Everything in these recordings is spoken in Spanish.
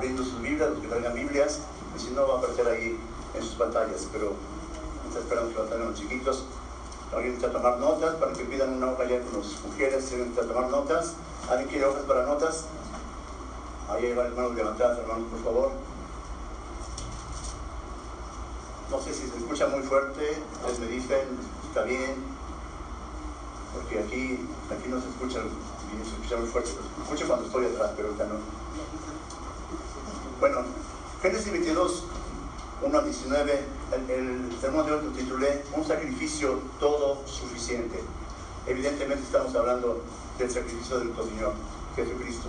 abriendo sus Biblias, los que traigan Biblias, y si no va a aparecer ahí en sus pantallas, pero esperamos que lo los chiquitos. Alguien necesita tomar notas para que pidan una hoja ya con las mujeres, si necesita tomar notas. ¿Alguien quiere hojas para notas? Ahí hay varias manos levantadas, hermanos, por favor. No sé si se escucha muy fuerte, ustedes me dicen, está bien, porque aquí, aquí no se escucha se escucha muy fuerte. Escucho cuando estoy atrás, pero ahorita no. Bueno, Génesis 22, 1 a 19, el, el sermón de hoy lo titulé Un sacrificio todo suficiente. Evidentemente estamos hablando del sacrificio de nuestro Señor Jesucristo.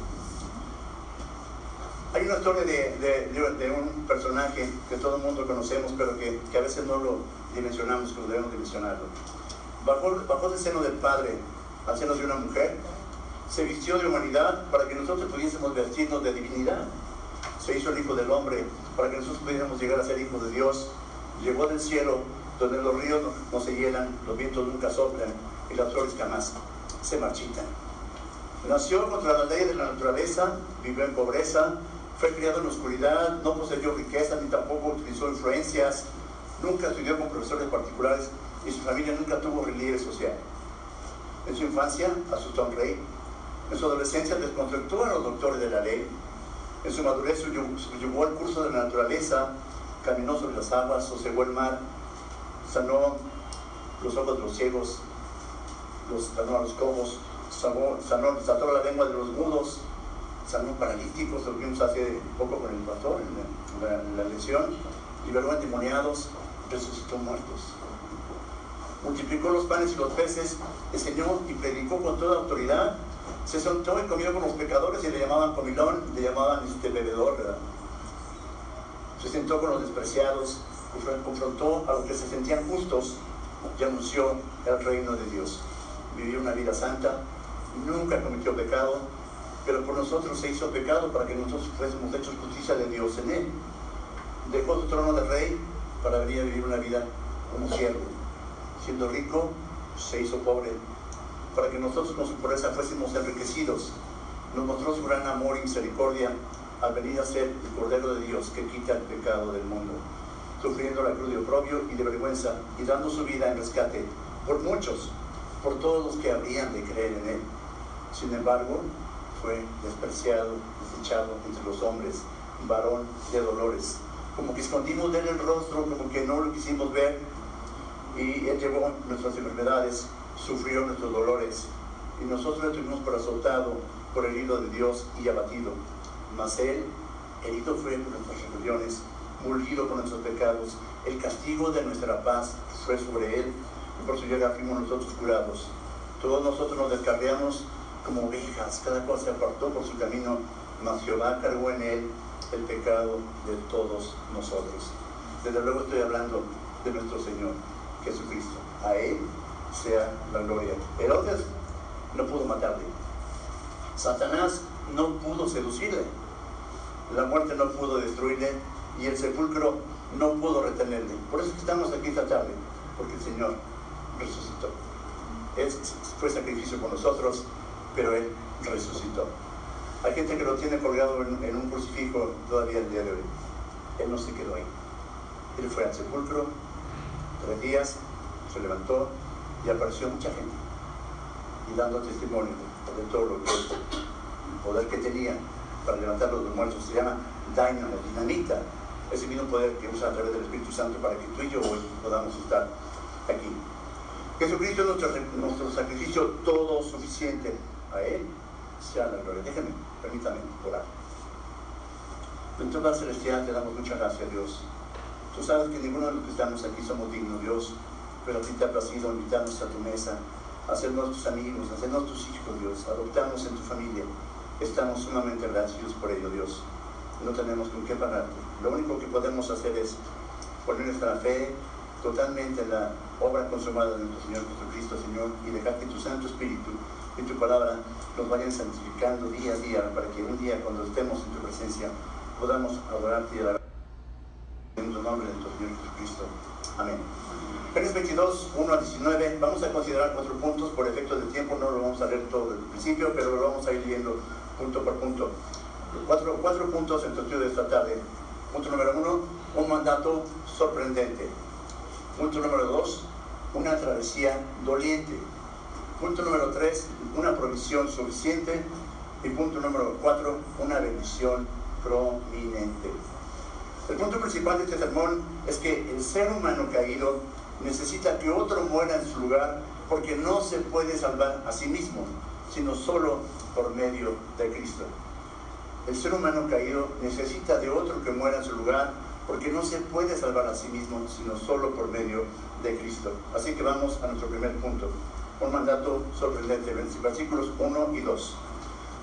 Hay una historia de, de, un personaje que todo el mundo conocemos, pero que, que, a veces no lo dimensionamos como debemos dimensionarlo. Bajo, bajo el seno del Padre, al seno de una mujer, se vistió de humanidad para que nosotros pudiésemos vestirnos de divinidad. Se hizo el Hijo del Hombre para que nosotros pudiéramos llegar a ser hijos de Dios. Llegó del cielo, donde los ríos no, se llenan, los vientos nunca soplan y las flores jamás se marchitan. Nació contra la ley de la naturaleza, vivió en pobreza, fue criado en oscuridad, no poseyó riqueza ni tampoco utilizó influencias, nunca estudió con profesores particulares y su familia nunca tuvo relieve social. En su infancia asustó a un rey, en su adolescencia desconcertó a los doctores de la ley, en su madurez subyugó el curso de la naturaleza, caminó sobre las aguas, sosegó el mar, sanó los ojos de los ciegos, los, sanó a los cojos, sanó, sanó, sanó la lengua de los mudos, sanó paralíticos, lo vimos hace poco con el pastor en la, en la lección, liberó endemoniados, resucitó muertos. Multiplicó los panes y los peces, enseñó y predicó con toda autoridad. Se sentó y comió con los pecadores y le llamaban comilón, le llamaban este bebedor, ¿verdad? Se sentó con los despreciados, confrontó a los que se sentían justos y anunció el reino de Dios. Vivió una vida santa, nunca cometió pecado, pero por nosotros se hizo pecado para que nosotros fuésemos hechos justicia de Dios en él. Dejó su trono de rey para venir a vivir una vida como siervo. Siendo rico, se hizo pobre, para que nosotros con su pobreza fuésemos enriquecidos. Nos mostró su gran amor y misericordia al venir a ser el Cordero de Dios que quita el pecado del mundo, sufriendo la cruz de oprobio y de vergüenza y dando su vida en rescate por muchos, por todos los que habrían de creer en Él. Sin embargo, fue despreciado, desechado entre los hombres, varón de dolores. Como que escondimos de él el rostro, como que no lo quisimos ver. Y él llevó nuestras enfermedades, sufrió nuestros dolores. Y nosotros le tuvimos por azotado, por herido de Dios y abatido. Mas él, herido fue por nuestras rebeliones, molido por nuestros pecados. El castigo de nuestra paz fue sobre él. Y por su llegada fuimos nosotros curados. Todos nosotros nos descarriamos como ovejas, cada cual se apartó por su camino, mas Jehová cargó en él el pecado de todos nosotros. Desde luego estoy hablando de nuestro Señor Jesucristo. A Él sea la gloria. Herodes no pudo matarle. Satanás no pudo seducirle. La muerte no pudo destruirle y el sepulcro no pudo retenerle. Por eso estamos aquí esta tarde, porque el Señor resucitó. Él fue sacrificio por nosotros, pero Él resucitó. Hay gente que lo tiene colgado en, en, un crucifijo todavía el día de hoy. Él no se quedó ahí. Él fue al sepulcro, tres días, se levantó y apareció mucha gente. Y dando testimonio de todo lo que el poder que tenía para levantar los muertos se llama dynamo, dinamita. Ese mismo poder que usa a través del Espíritu Santo para que tú y yo hoy podamos estar aquí. Jesucristo es nuestro, nuestro sacrificio todo suficiente a Él sea la gloria. Déjenme, permítame orar. En toda celestial te damos muchas gracias, Dios. Tú sabes que ninguno de los que estamos aquí somos dignos, Dios, pero a ti te ha placido invitarnos a tu mesa, hacernos tus amigos, hacernos tus hijos, Dios, adoptarnos en tu familia. Estamos sumamente agradecidos por ello, Dios. No tenemos con qué pagarte. Lo único que podemos hacer es poner nuestra fe totalmente en la obra consumada de nuestro Señor Jesucristo, Señor, y dejar que tu Santo Espíritu y tu palabra nos vayan santificando día a día para que un día cuando estemos en tu presencia podamos adorarte y alabar en el nombre de nuestro Señor Jesucristo. Amén. Génesis 22, 1 a 19, vamos a considerar cuatro puntos, por efecto del tiempo no lo vamos a leer todo desde principio, pero lo vamos a ir viendo punto por punto. cuatro, cuatro puntos en tu estudio de esta tarde. Punto número uno, un mandato sorprendente. Punto número dos, una travesía doliente. Punto número tres, una provisión suficiente. Y punto número cuatro, una bendición prominente. El punto principal de este sermón es que el ser humano caído necesita que otro muera en su lugar porque no se puede salvar a sí mismo, sino solo por medio de Cristo. El ser humano caído necesita de otro que muera en su lugar porque no se puede salvar a sí mismo, sino solo por medio de Cristo. Así que vamos a nuestro primer punto, un mandato sorprendente, versículos 1 y 2.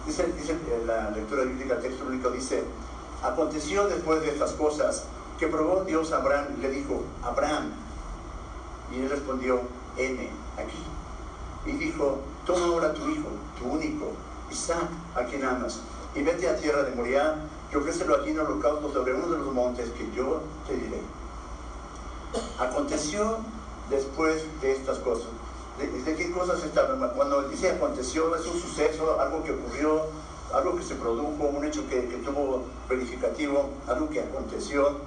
Dice, dice la lectura bíblica, el texto único dice, aconteció después de estas cosas que probó Dios a Abraham y le dijo, Abraham, y él respondió, N, aquí. Y dijo, toma ahora tu hijo, tu único, Isaac, a quien amas, y vete a tierra de Moriah, y ofrécelo aquí en holocausto sobre uno de los montes que yo te diré. Aconteció después de estas cosas. ¿De, qué cosas está Cuando dice aconteció, es un suceso, algo que ocurrió, algo que se produjo, un hecho que, tuvo verificativo, algo que aconteció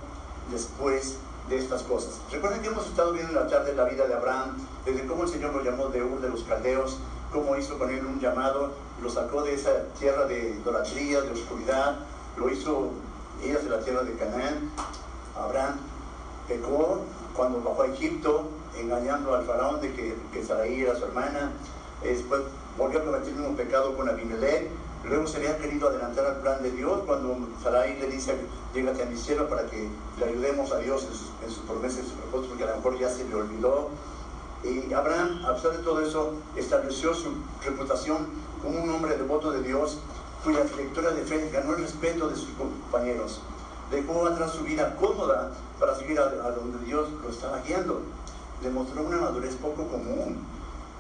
después de estas cosas. Recuerden que hemos estado viendo en la tarde la vida de Abraham, desde cómo el Señor lo llamó de Ur de los Caldeos, cómo hizo con él un llamado, lo sacó de esa tierra de idolatría, de oscuridad, lo hizo ir hacia la tierra de Canaán. Abraham pecó cuando bajó a Egipto, engañando al faraón de que, que era su hermana. Después volvió a cometer un pecado con Abimelech. Luego se le ha querido adelantar al plan de Dios cuando Sarai le dice, llégate a mi cielo para que le ayudemos a Dios en sus, en promesas, en sus propósitos, porque a lo mejor ya se le olvidó. Y Abraham, a pesar de todo eso, estableció su reputación como un hombre devoto de Dios, cuya trayectoria de fe ganó el respeto de sus compañeros. Dejó atrás su vida cómoda para seguir a, donde Dios lo estaba guiando. Demostró una madurez poco común.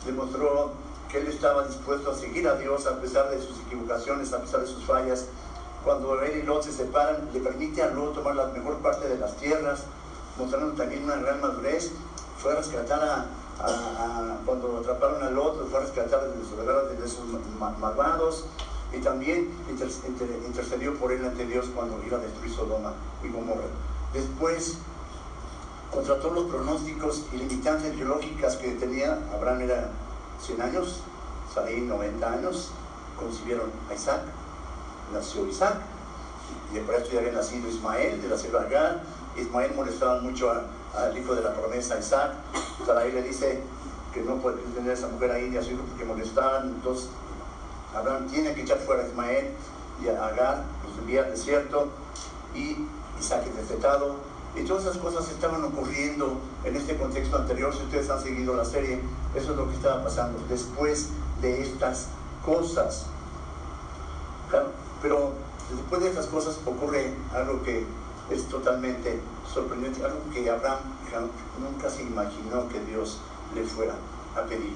Demostró que él estaba dispuesto a seguir a Dios a pesar de sus equivocaciones, a pesar de sus fallas. Cuando él y Lot se separan, le permite a Lot tomar la mejor parte de las tierras, mostrando también una gran madurez. Fue a rescatar a, cuando atraparon a Lot, fue a rescatar de sus, de sus malvados y también intercedió por él ante Dios cuando iba a destruir Sodoma y Gomorra. Después, contra todos los pronósticos y limitantes biológicas que tenía, Abraham era 100 años, Sarai 90 años, concibieron a Isaac, nació Isaac, y después esto ya había nacido Ismael de la selva Agar, Ismael molestaba mucho al hijo de la promesa Isaac, Sarai le dice que no puede tener a esa mujer ahí ni a su hijo porque molestaban, entonces Abraham tiene que echar fuera a Ismael y a Agar, los envía al desierto, y Isaac es destetado. Y todas esas cosas estaban ocurriendo en este contexto anterior. Si ustedes han seguido la serie, eso es lo que estaba pasando después de estas cosas. pero después de estas cosas ocurre algo que es totalmente sorprendente, algo que Abraham nunca se imaginó que Dios le fuera a pedir.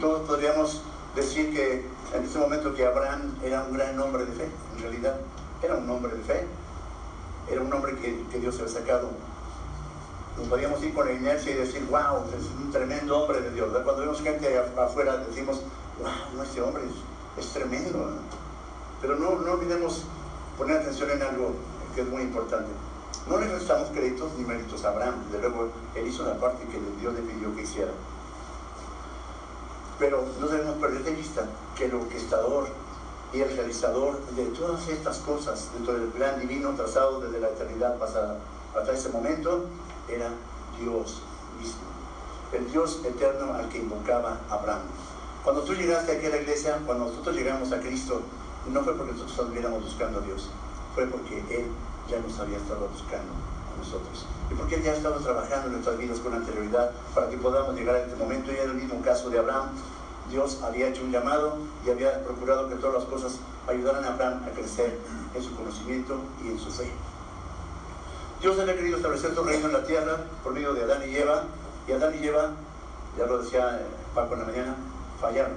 Todos podríamos decir que en ese momento que Abraham era un gran hombre de fe, en realidad era un hombre de fe, era un hombre que, que Dios había sacado. Nos podíamos ir con la inercia y decir, wow, es un tremendo hombre de Dios. Cuando vemos gente afuera decimos, wow, no, este hombre es, tremendo. Pero no, no olvidemos poner atención en algo que es muy importante. No le restamos créditos ni méritos a Abraham, desde luego él hizo la parte que Dios le pidió que hiciera. Pero no debemos perder de vista que el orquestador y el realizador de todas estas cosas dentro del plan divino trazado desde la eternidad pasada hasta ese momento era Dios mismo, el Dios eterno al que invocaba Abraham. Cuando tú llegaste aquí a la iglesia, cuando nosotros llegamos a Cristo, no fue porque nosotros estuviéramos buscando a Dios, fue porque Él ya nos había estado buscando a nosotros. Y porque Él ya ha estado trabajando en nuestras vidas con anterioridad para que podamos llegar a este momento. Y en el mismo caso de Abraham, Dios había hecho un llamado y había procurado que todas las cosas ayudaran a Abraham a crecer en su conocimiento y en su fe. Dios había querido establecer su reino en la tierra por medio de Adán y Eva, y Adán y Eva, ya lo decía Paco en la mañana, fallaron.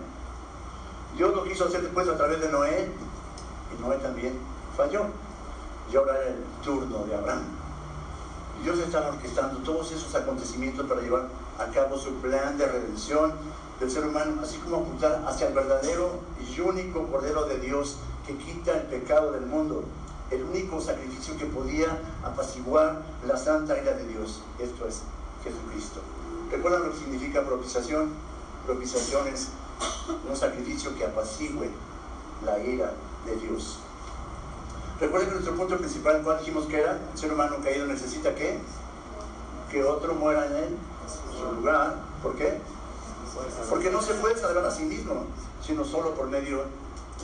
Dios lo quiso hacer después a través de Noé, y Noé también falló. Y ahora era el turno de Abraham. Dios está orquestando todos esos acontecimientos para llevar a cabo su plan de redención del ser humano, así como apuntar hacia el verdadero y único Cordero de Dios que quita el pecado del mundo, el único sacrificio que podía apaciguar la santa ira de Dios. Esto es Jesucristo. ¿Recuerdan lo que significa propiciación? Propiciación es un sacrificio que apacigüe la ira de Dios. Recuerden que nuestro punto principal, cuando dijimos que era? El ser humano caído necesita que que otro muera en él, en su lugar. ¿Por qué? Porque no se puede salvar a sí mismo, sino solo por medio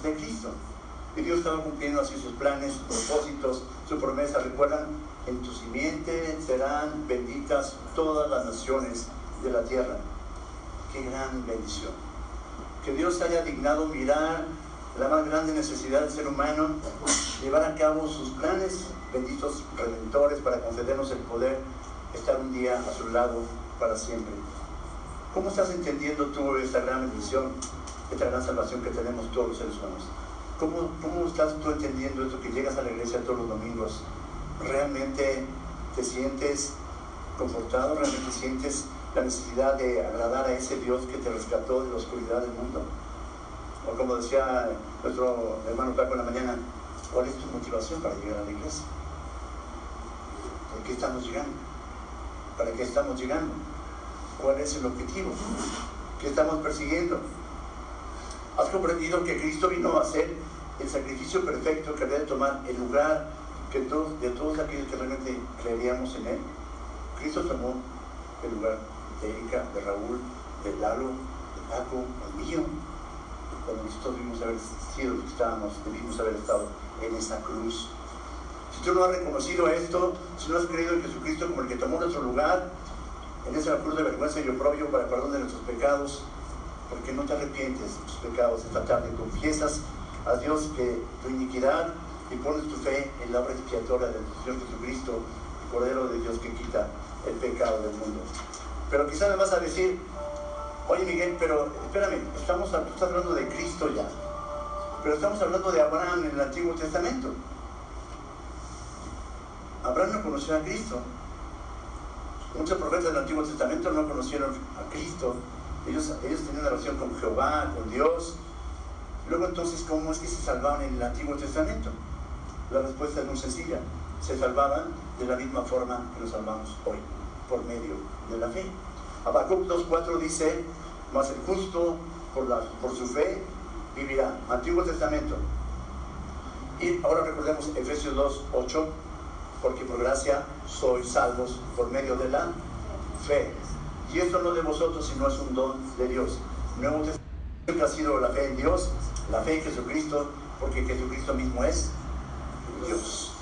de Cristo. Y Dios estaba cumpliendo así sus planes, sus propósitos, su promesa. Recuerdan, en tu simiente serán benditas todas las naciones de la tierra. Qué gran bendición. Que Dios haya dignado mirar la más grande necesidad del ser humano, llevar a cabo sus planes, benditos redentores, para concedernos el poder estar un día a su lado para siempre. ¿Cómo estás entendiendo tú esta gran bendición, esta gran salvación que tenemos todos los seres humanos? ¿Cómo, ¿Cómo estás tú entendiendo esto que llegas a la iglesia todos los domingos? ¿Realmente te sientes confortado? ¿Realmente sientes la necesidad de agradar a ese Dios que te rescató de la oscuridad del mundo? O como decía nuestro hermano Paco en la mañana, ¿cuál es tu motivación para llegar a la iglesia? ¿Por qué estamos llegando? ¿Para qué estamos llegando? ¿Cuál es el objetivo? ¿Qué estamos persiguiendo? ¿Has comprendido que Cristo vino a hacer el sacrificio perfecto que había de tomar el lugar que de todos aquellos que realmente creeríamos en Él? Cristo tomó el lugar de Erika, de Raúl, de Lalo, de Paco, el mío, cuando nosotros debimos haber sido que estábamos, debimos haber estado en esa cruz. Si tú no has reconocido esto, si no has creído en Jesucristo como el que tomó nuestro lugar, en esa cruz de vergüenza y oprobio para perdón de nuestros pecados, porque no te arrepientes de tus pecados esta tarde, confiesas a Dios que tu iniquidad y pones tu fe en la obra expiatoria del Señor Jesucristo, el Cordero de Dios que quita el pecado del mundo. Pero quizás me vas a decir, oye Miguel, pero espérame, estamos, hablando de Cristo ya, pero estamos hablando de Abraham en el Antiguo Testamento. Abraham no conoció a Cristo. Muchos profetas del Antiguo Testamento no conocieron a Cristo. Ellos, ellos tenían una relación con Jehová, con Dios. Luego entonces, ¿cómo es que se salvaban en el Antiguo Testamento? La respuesta es muy sencilla. Se salvaban de la misma forma que nos salvamos hoy, por medio de la fe. Habacuc 2.4 dice, mas el justo por, la, por su fe vivirá. Antiguo Testamento. Y ahora recordemos Efesios 2.8, porque por gracia sois salvos por medio de la fe. Y esto no de vosotros, sino es un don de Dios. Nuevo Testamento ha sido la fe en Dios, la fe en Jesucristo, porque Jesucristo mismo es Dios.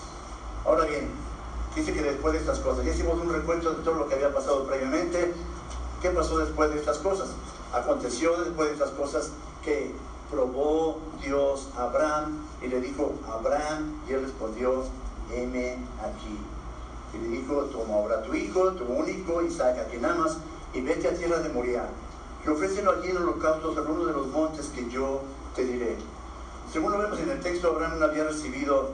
Ahora bien, dice que después de estas cosas, ya hicimos un recuento de todo lo que había pasado previamente. ¿Qué pasó después de estas cosas? Aconteció después de estas cosas que probó Dios a Abraham y le dijo, Abraham, y él respondió, heme aquí. Y le dijo, toma ahora tu hijo, tu único, Isaac, a quien amas, y vete a tierra de Moriah, y ofrécelo allí en holocausto en uno de los montes que yo te diré. Según lo vemos en el texto, Abraham no había recibido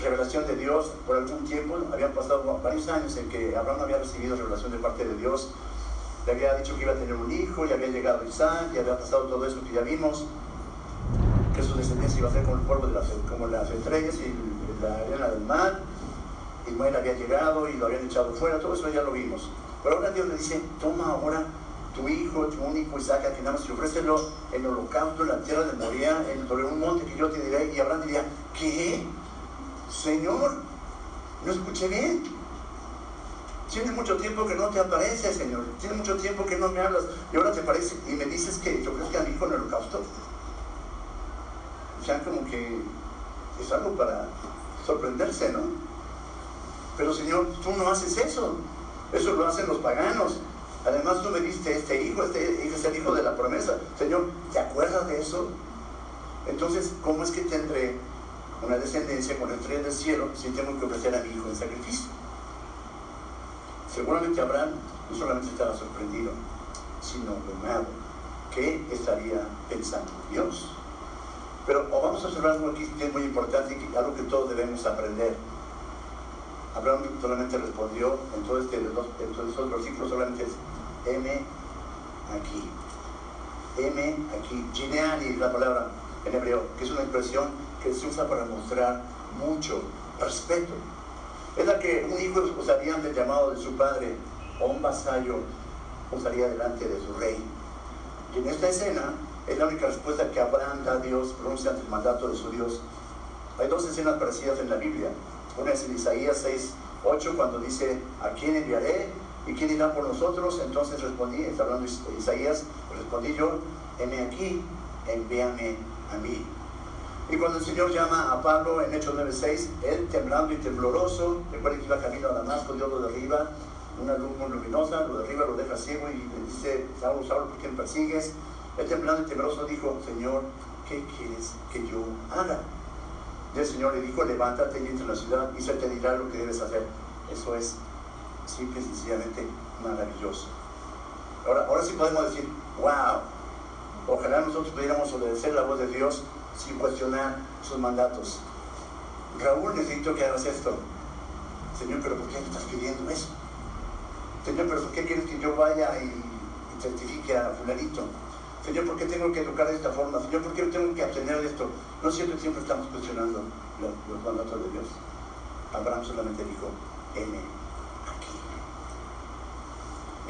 revelación de Dios por algún tiempo, habían pasado varios años en que Abraham no había recibido revelación de parte de Dios, le había dicho que iba a tener un hijo, y había llegado Isaac, y había pasado todo esto que ya vimos, que su descendencia iba a ser como el polvo de las, como las estrellas y la del mar, Ismael había llegado y lo habían echado fuera, todo eso ya lo vimos. Pero ahora Dios le dice, toma ahora tu hijo, tu único Isaac, a quien amas, y ofrécelo en holocausto en la tierra de Moría, en, sobre un monte que yo te diré. Y Abraham diría, ¿qué? Señor, no escuché bien. Tiene mucho tiempo que no te aparece, Señor. Tiene mucho tiempo que no me hablas. Y ahora te aparece y me dices que yo creo que a mi hijo en el holocausto. O sea, como que es algo para sorprenderse, ¿no? Pero Señor, tú no haces eso. Eso lo hacen los paganos. Además tú me diste este hijo, este es el hijo de la promesa. Señor, ¿te acuerdas de eso? Entonces, ¿cómo es que tendré una descendencia con el tren del cielo si tengo que ofrecer a mi hijo en sacrificio? Seguramente Abraham no solamente estaba sorprendido, sino tomado. ¿Qué estaría pensando Dios? Pero vamos a observar algo aquí que es muy importante y algo que todos debemos aprender. Abraham solamente respondió, en todos este, estos versículos solamente es M aquí. M aquí. Gineani es la palabra en hebreo, que es una expresión que se usa para mostrar mucho respeto. Es la que un hijo usaría ante el llamado de su padre o un vasallo usaría delante de su rey. Y en esta escena es la única respuesta que Abraham da a Dios, pronuncia ante el mandato de su Dios. Hay dos escenas parecidas en la Biblia. Una es en Isaías 6, 8, cuando dice, ¿a quién enviaré? ¿Y quién irá por nosotros? Entonces respondí, está hablando Isaías, respondí yo, heme aquí, envíame a mí. Y cuando el Señor llama a Pablo en Hechos 9.6, él temblando y tembloroso, recuerda que iba camino a Damasco, Dios lo derriba, una luz muy luminosa, lo derriba, lo deja ciego y le dice, Saulo, Saulo, ¿por qué me persigues? Él temblando y tembloroso dijo, Señor, ¿qué quieres que yo haga? Y el Señor le dijo, levántate y entra en la ciudad y se te dirá lo que debes hacer. Eso es simple y sencillamente maravilloso. Ahora, ahora sí podemos decir, wow, ojalá nosotros pudiéramos obedecer la voz de Dios sin cuestionar sus mandatos. Raúl, necesito que hagas esto. Señor, pero ¿por qué me estás pidiendo eso? Señor, pero ¿por qué quieres que yo vaya y, y certifique a fulanito? Señor, ¿por qué tengo que educar de esta forma? Señor, ¿por qué tengo que obtener de esto? No que siempre estamos cuestionando los, mandatos de Dios. Abraham solamente dijo, M, aquí.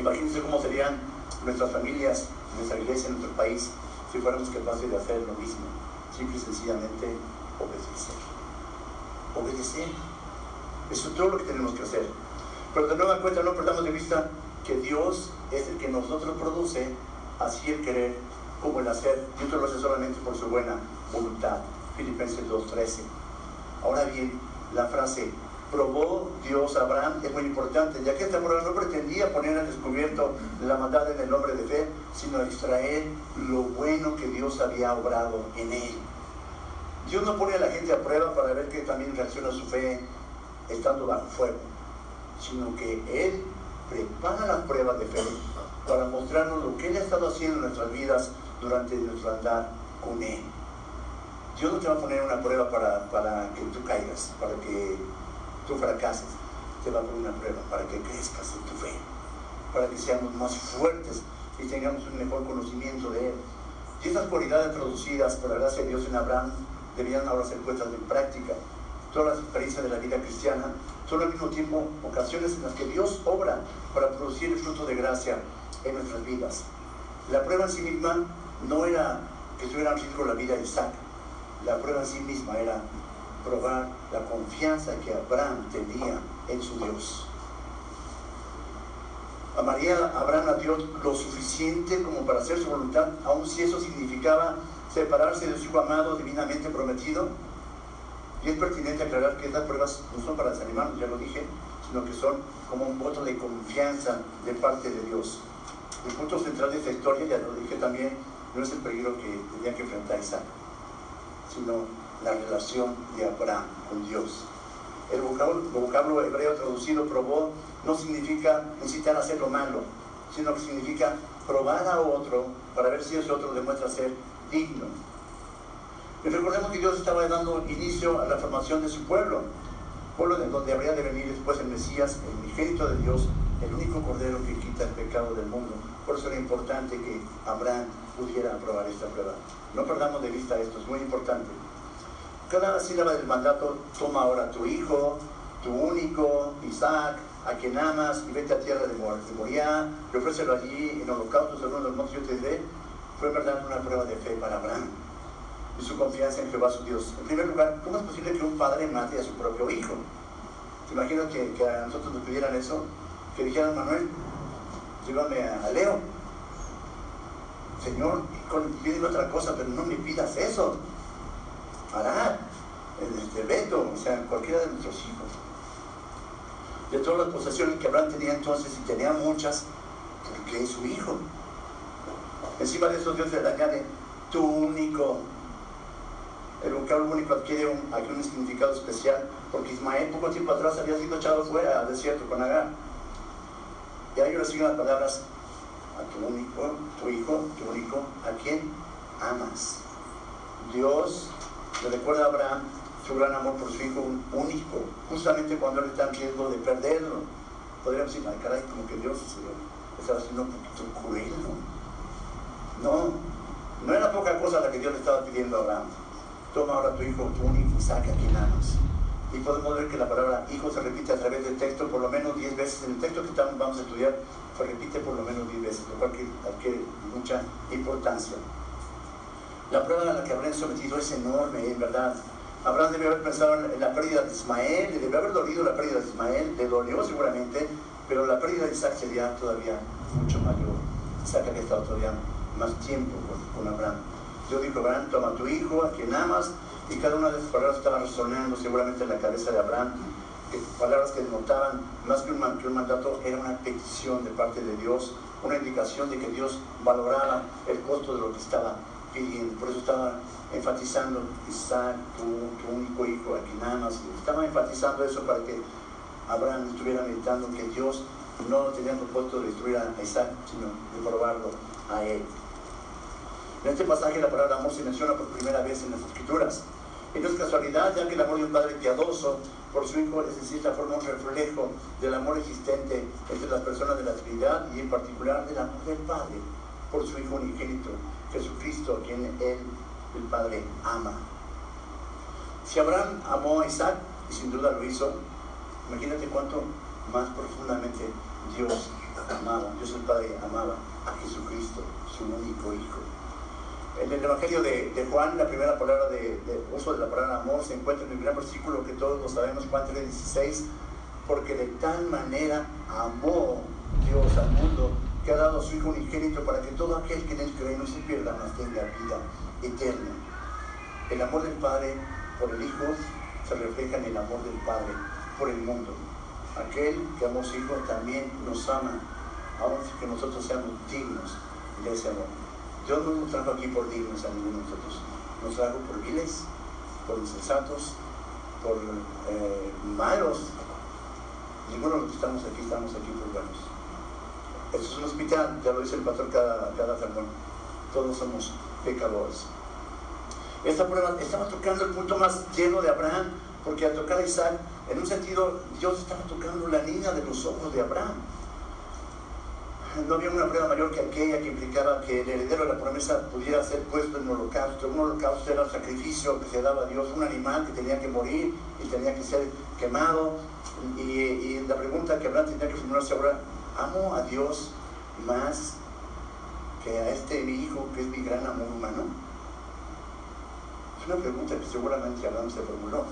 Imagínense cómo serían nuestras familias, nuestra iglesia, nuestro país, si fuéramos capaces de hacer lo mismo. Simple y sencillamente obedecer. Obedecer. Eso es todo lo que tenemos que hacer. Pero de nueva cuenta no perdamos de vista que Dios es el que nosotros produce así el querer como el hacer, y otro lo hace solamente por su buena voluntad. Filipenses 2.13. Ahora bien, la frase probó Dios a Abraham es muy importante, ya que esta prueba no pretendía poner al descubierto la maldad en el hombre de fe, sino extraer lo bueno que Dios había obrado en él. Dios no pone a la gente a prueba para ver que también reacciona su fe estando bajo fuego, sino que Él prepara las pruebas de fe para mostrarnos lo que Él ha estado haciendo en nuestras vidas durante nuestro andar con Él. Dios no te va a poner una prueba para, para que tú caigas, para que tú fracases. Te va a poner una prueba para que crezcas en tu fe, para que seamos más fuertes y tengamos un mejor conocimiento de Él. Y estas cualidades producidas por la gracia de Dios en Abraham debían ahora ser puestas en práctica. Todas las experiencias de la vida cristiana son al mismo tiempo ocasiones en las que Dios obra para producir el fruto de gracia en nuestras vidas. La prueba en sí misma no era que estuviera en riesgo la vida de Isaac. La prueba en sí misma era probar la confianza que Abraham tenía en su Dios. Amaría Abraham a Dios lo suficiente como para hacer su voluntad, aun si eso significaba separarse de su amado divinamente prometido. Y es pertinente aclarar que estas pruebas no son para desanimarnos, ya lo dije, sino que son como un voto de confianza de parte de Dios. El punto central de esta historia, ya lo dije también, no es el peligro que tenía que enfrentar Isaac, sino la relación de Abraham con Dios. El vocablo, hebreo traducido probó no significa incitar a hacer lo malo, sino que significa probar a otro para ver si ese otro demuestra ser digno. Y recordemos que Dios estaba dando inicio a la formación de su pueblo, pueblo de donde habría de venir después el Mesías, el unigénito de Dios, el único cordero que quita el pecado del mundo. Por eso era importante que Abraham pudiera aprobar esta prueba. No perdamos de vista esto, es muy importante. Cada sílaba del mandato toma ahora tu hijo, tu único, Isaac, a quien amas, y vete a tierra de, Moriah, y ofrécelo allí en holocausto según los montes yo te diré. Fue verdad una prueba de fe para Abraham y su confianza en Jehová su Dios. En primer lugar, ¿cómo es posible que un padre mate a su propio hijo? ¿Te imaginas que, a nosotros nos pidieran eso? Que dijeran, Manuel, llévame a Leo. Señor, pídeme otra cosa, pero no me pidas eso. Hará, el Beto, o sea, cualquiera de nuestros hijos. De todas las posesiones que Abraham tenía entonces, y tenía muchas, porque es su hijo. Encima de eso Dios le añade, tu único. El vocablo único adquiere un, aquí un significado especial, porque Ismael poco tiempo atrás había sido echado fuera al desierto con Agar. Y ahí reciben las palabras a tu único, tu hijo, tu único, a quien amas. Dios le recuerda a Abraham su gran amor por su hijo único, justamente cuando él está en riesgo de perderlo. Podríamos decir, ay caray, como que Dios estaba siendo un poquito cruel, ¿no? No, no era poca cosa la que Dios le estaba pidiendo a Abraham. Toma ahora tu hijo, tu único, y saca nada más. Y podemos ver que la palabra hijo se repite a través del texto por lo menos 10 veces. En el texto que vamos a estudiar se repite por lo menos 10 veces, lo cual adquiere mucha importancia. La prueba a la que Abraham sometido es enorme, en verdad. Abraham debe haber pensado en la pérdida de Ismael, le debe haber dolido la pérdida de Ismael, le dolió seguramente, pero la pérdida de Isaac sería todavía mucho mayor. Isaac había estado todavía más tiempo con, Abraham. Dios dijo, Abraham, toma tu hijo, a quien amas, y cada una de esas palabras estaba resonando seguramente en la cabeza de Abraham, palabras que denotaban más que un, que un mandato, era una petición de parte de Dios, una indicación de que Dios valoraba el costo de lo que estaba pidiendo. Por eso estaba enfatizando Isaac, tu, tu único hijo, a quien amas. Estaba enfatizando eso para que Abraham estuviera meditando que Dios no tenía propósito de destruir a Isaac, sino de probarlo a él. En este pasaje la palabra amor se menciona por primera vez en las escrituras. Y no es casualidad, ya que el amor de un padre piadoso por su hijo es decir, forma un reflejo del amor existente entre las personas de la Trinidad y en particular del amor del Padre por su hijo unigénito, Jesucristo, a quien él, el Padre, ama. Si Abraham amó a Isaac, y sin duda lo hizo, imagínate cuánto más profundamente Dios amaba, Dios el Padre amaba a Jesucristo, su único Hijo. En el Evangelio de, Juan, la primera palabra de, uso de la palabra amor se encuentra en el primer versículo que todos lo sabemos, Juan 3:16, porque de tal manera amó Dios al mundo que ha dado a su Hijo unigénito para que todo aquel que en él cree no se pierda, mas tenga vida eterna. El amor del Padre por el Hijo se refleja en el amor del Padre por el mundo. Aquel que amó a su Hijo también nos ama, aunque que nosotros seamos dignos de ese amor. Dios no nos trajo aquí por dignos a ninguno de nosotros, nos trajo por viles, por insensatos, por eh, malos. Ninguno de los que estamos aquí estamos aquí por buenos. Esto es un hospital, ya lo dice el pastor cada, cada sermón. Todos somos pecadores. Esta prueba, estaba tocando el punto más lleno de Abraham, porque al tocar a Isaac, en un sentido, Dios estaba tocando la línea de los ojos de Abraham no había una prueba mayor que aquella que implicaba que el heredero de la promesa pudiera ser puesto en holocausto. Un holocausto era un sacrificio que se daba a Dios, un animal que tenía que morir y tenía que ser quemado. Y, la pregunta que Abraham tenía que formularse ahora, ¿amo a Dios más que a este mi hijo que es mi gran amor humano? Es una pregunta que seguramente Abraham se formuló.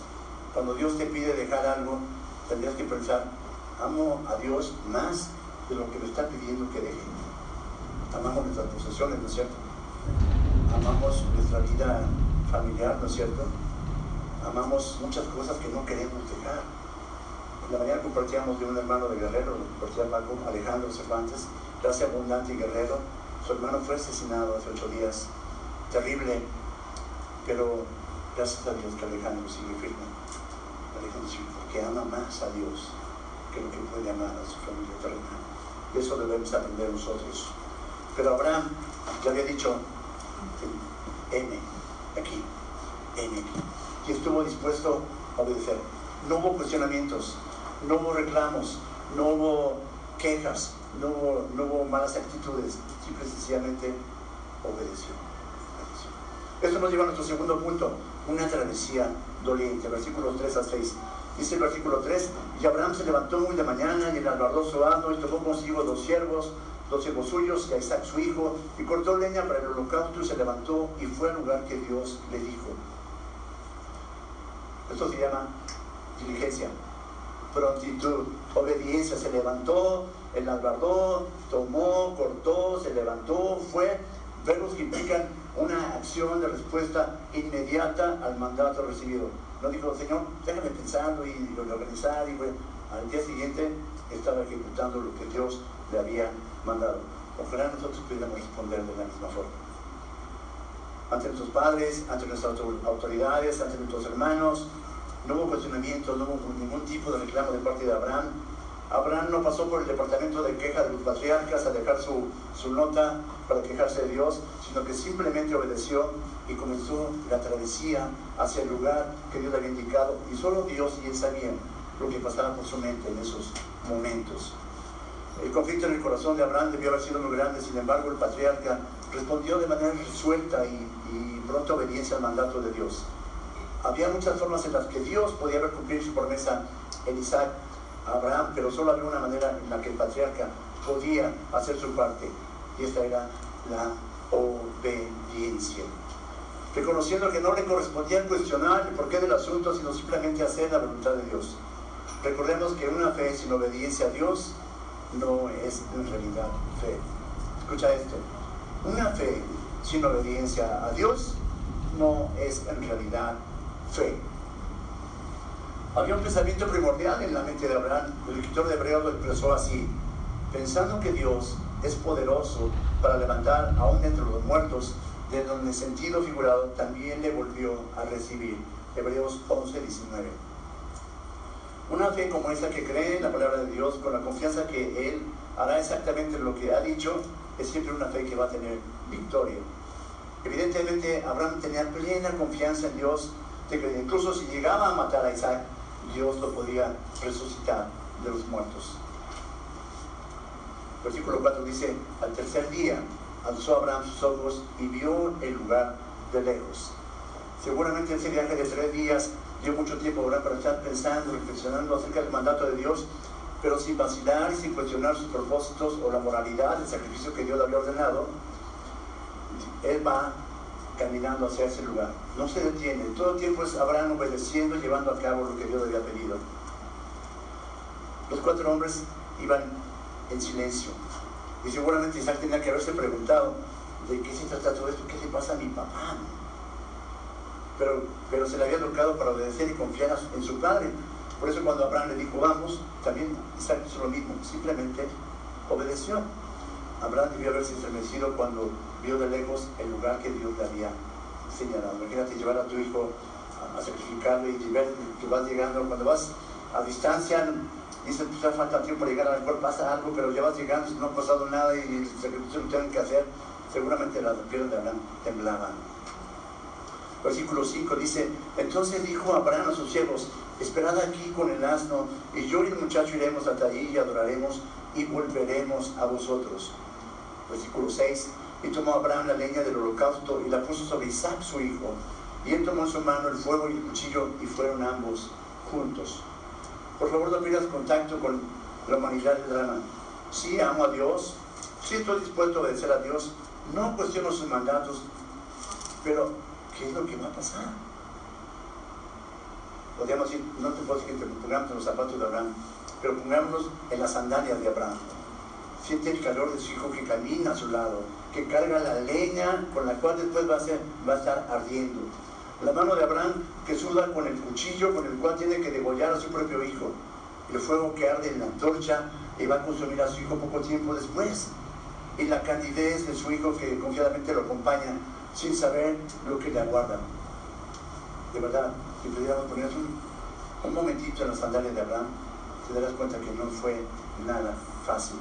Cuando Dios te pide dejar algo, tendrías que pensar, ¿amo a Dios más de lo que le está pidiendo que deje. Amamos nuestras posesiones, ¿no es cierto? Amamos nuestra vida familiar, ¿no es cierto? Amamos muchas cosas que no queremos dejar. En la mañana compartíamos de un hermano de Guerrero, compartía Paco Alejandro Cervantes, gracia abundante y guerrero. Su hermano fue asesinado hace ocho días. Terrible, pero gracias a Dios que Alejandro sigue firme. Alejandro sigue porque ama más a Dios que lo que puede amar a su familia terrenal. Y eso debemos aprender nosotros. Pero Abraham ya había dicho, M, aquí, M, y estuvo dispuesto a obedecer. No hubo cuestionamientos, no hubo reclamos, no hubo quejas, no hubo, no hubo malas actitudes, simple y sencillamente obedeció. Eso nos lleva a nuestro segundo punto, una travesía doliente, versículos 3 a 6. Dice el versículo 3, y Abraham se levantó muy de mañana y el su asno y tomó consigo dos siervos, dos siervos suyos y a Isaac su hijo, y cortó leña para el holocausto y se levantó y fue al lugar que Dios le dijo. Esto se llama diligencia, prontitud, obediencia. Se levantó, el albardó, tomó, cortó, se levantó, fue. Verbos que implican una acción de respuesta inmediata al mandato recibido. No dijo, Señor, déjame pensarlo y organizar. Y bueno, al día siguiente estaba ejecutando lo que Dios le había mandado. Ojalá nosotros pudiéramos responder de la misma forma. Ante nuestros padres, ante nuestras autoridades, ante nuestros hermanos, no hubo cuestionamiento, no hubo ningún tipo de reclamo de parte de Abraham. Abraham no pasó por el departamento de queja de los patriarcas a dejar su, su nota para quejarse de Dios, sino que simplemente obedeció y comenzó la travesía hacia el lugar que Dios le había indicado. Y solo Dios y él sabían lo que pasaba por su mente en esos momentos. El conflicto en el corazón de Abraham debió haber sido muy grande, sin embargo el patriarca respondió de manera resuelta y, y pronta obediencia al mandato de Dios. Había muchas formas en las que Dios podía haber cumplido su promesa en Isaac, Abraham, pero solo había una manera en la que el patriarca podía hacer su parte, y esta era la obediencia. Reconociendo que no le correspondía cuestionar el porqué del asunto, sino simplemente hacer la voluntad de Dios. Recordemos que una fe sin obediencia a Dios no es en realidad fe. Escucha esto. Una fe sin obediencia a Dios no es en realidad fe. Había un pensamiento primordial en la mente de Abraham. El escritor de Hebreos lo expresó así. Pensando que Dios es poderoso para levantar aún entre los muertos, de donde sentido figurado también le volvió a recibir. Hebreos 11, 19. Una fe como esa que cree en la palabra de Dios con la confianza que Él hará exactamente lo que ha dicho, es siempre una fe que va a tener victoria. Evidentemente, Abraham tenía plena confianza en Dios, de que incluso si llegaba a matar a Isaac, Dios lo podía resucitar de los muertos. Versículo 4 dice, al tercer día alzó Abraham sus ojos y vio el lugar de lejos. Seguramente ese viaje de tres días dio mucho tiempo Abraham para estar pensando, reflexionando acerca del mandato de Dios, pero sin vacilar y sin cuestionar sus propósitos o la moralidad del sacrificio que Dios le había ordenado, él va caminando hacia ese lugar. No se detiene. Todo el tiempo es Abraham obedeciendo y llevando a cabo lo que Dios había pedido. Los cuatro hombres iban en silencio. Y seguramente Isaac tenía que haberse preguntado, ¿de qué se trata todo esto? ¿Qué le pasa a mi papá? Pero, pero se le había tocado para obedecer y confiar en su padre. Por eso cuando Abraham le dijo, vamos, también Isaac hizo lo mismo, simplemente obedeció. Abraham debió haberse estremecido cuando vio de lejos el lugar que Dios le había señalado. Imagínate llevar a tu hijo a, sacrificarlo y ver que vas llegando, cuando vas a distancia, dices, pues ya falta tiempo para llegar, a lo mejor pasa algo, pero ya vas llegando, no ha pasado nada y el sacrificio lo tienen que hacer, seguramente las piernas de Abraham temblaban. Versículo 5 dice, entonces dijo Abraham a sus siervos, esperad aquí con el asno, y yo y el muchacho iremos hasta allí y adoraremos y volveremos a vosotros. Versículo 6, y tomó Abraham la leña del holocausto y la puso sobre Isaac su hijo, y él tomó en su mano el fuego y el cuchillo y fueron ambos juntos. Por favor, no pierdas contacto con la humanidad del drama. Sí amo a Dios, sí estoy dispuesto a obedecer a Dios, no cuestiono sus mandatos, pero ¿qué es lo que va a pasar? Podríamos decir, no te puedo decir que te pongamos en los zapatos de Abraham, pero pongámonos en las sandalias de Abraham. Siente el calor de su hijo que camina a su lado, que carga la leña con la cual después va a, ser, va a estar ardiendo. La mano de Abraham que suda con el cuchillo con el cual tiene que degollar a su propio hijo. El fuego que arde en la antorcha y va a consumir a su hijo poco tiempo después. Y la candidez de su hijo que confiadamente lo acompaña sin saber lo que le aguarda. De verdad, si pudiéramos poner un, un momentito en las sandalias de Abraham, te darás cuenta que no fue nada fácil.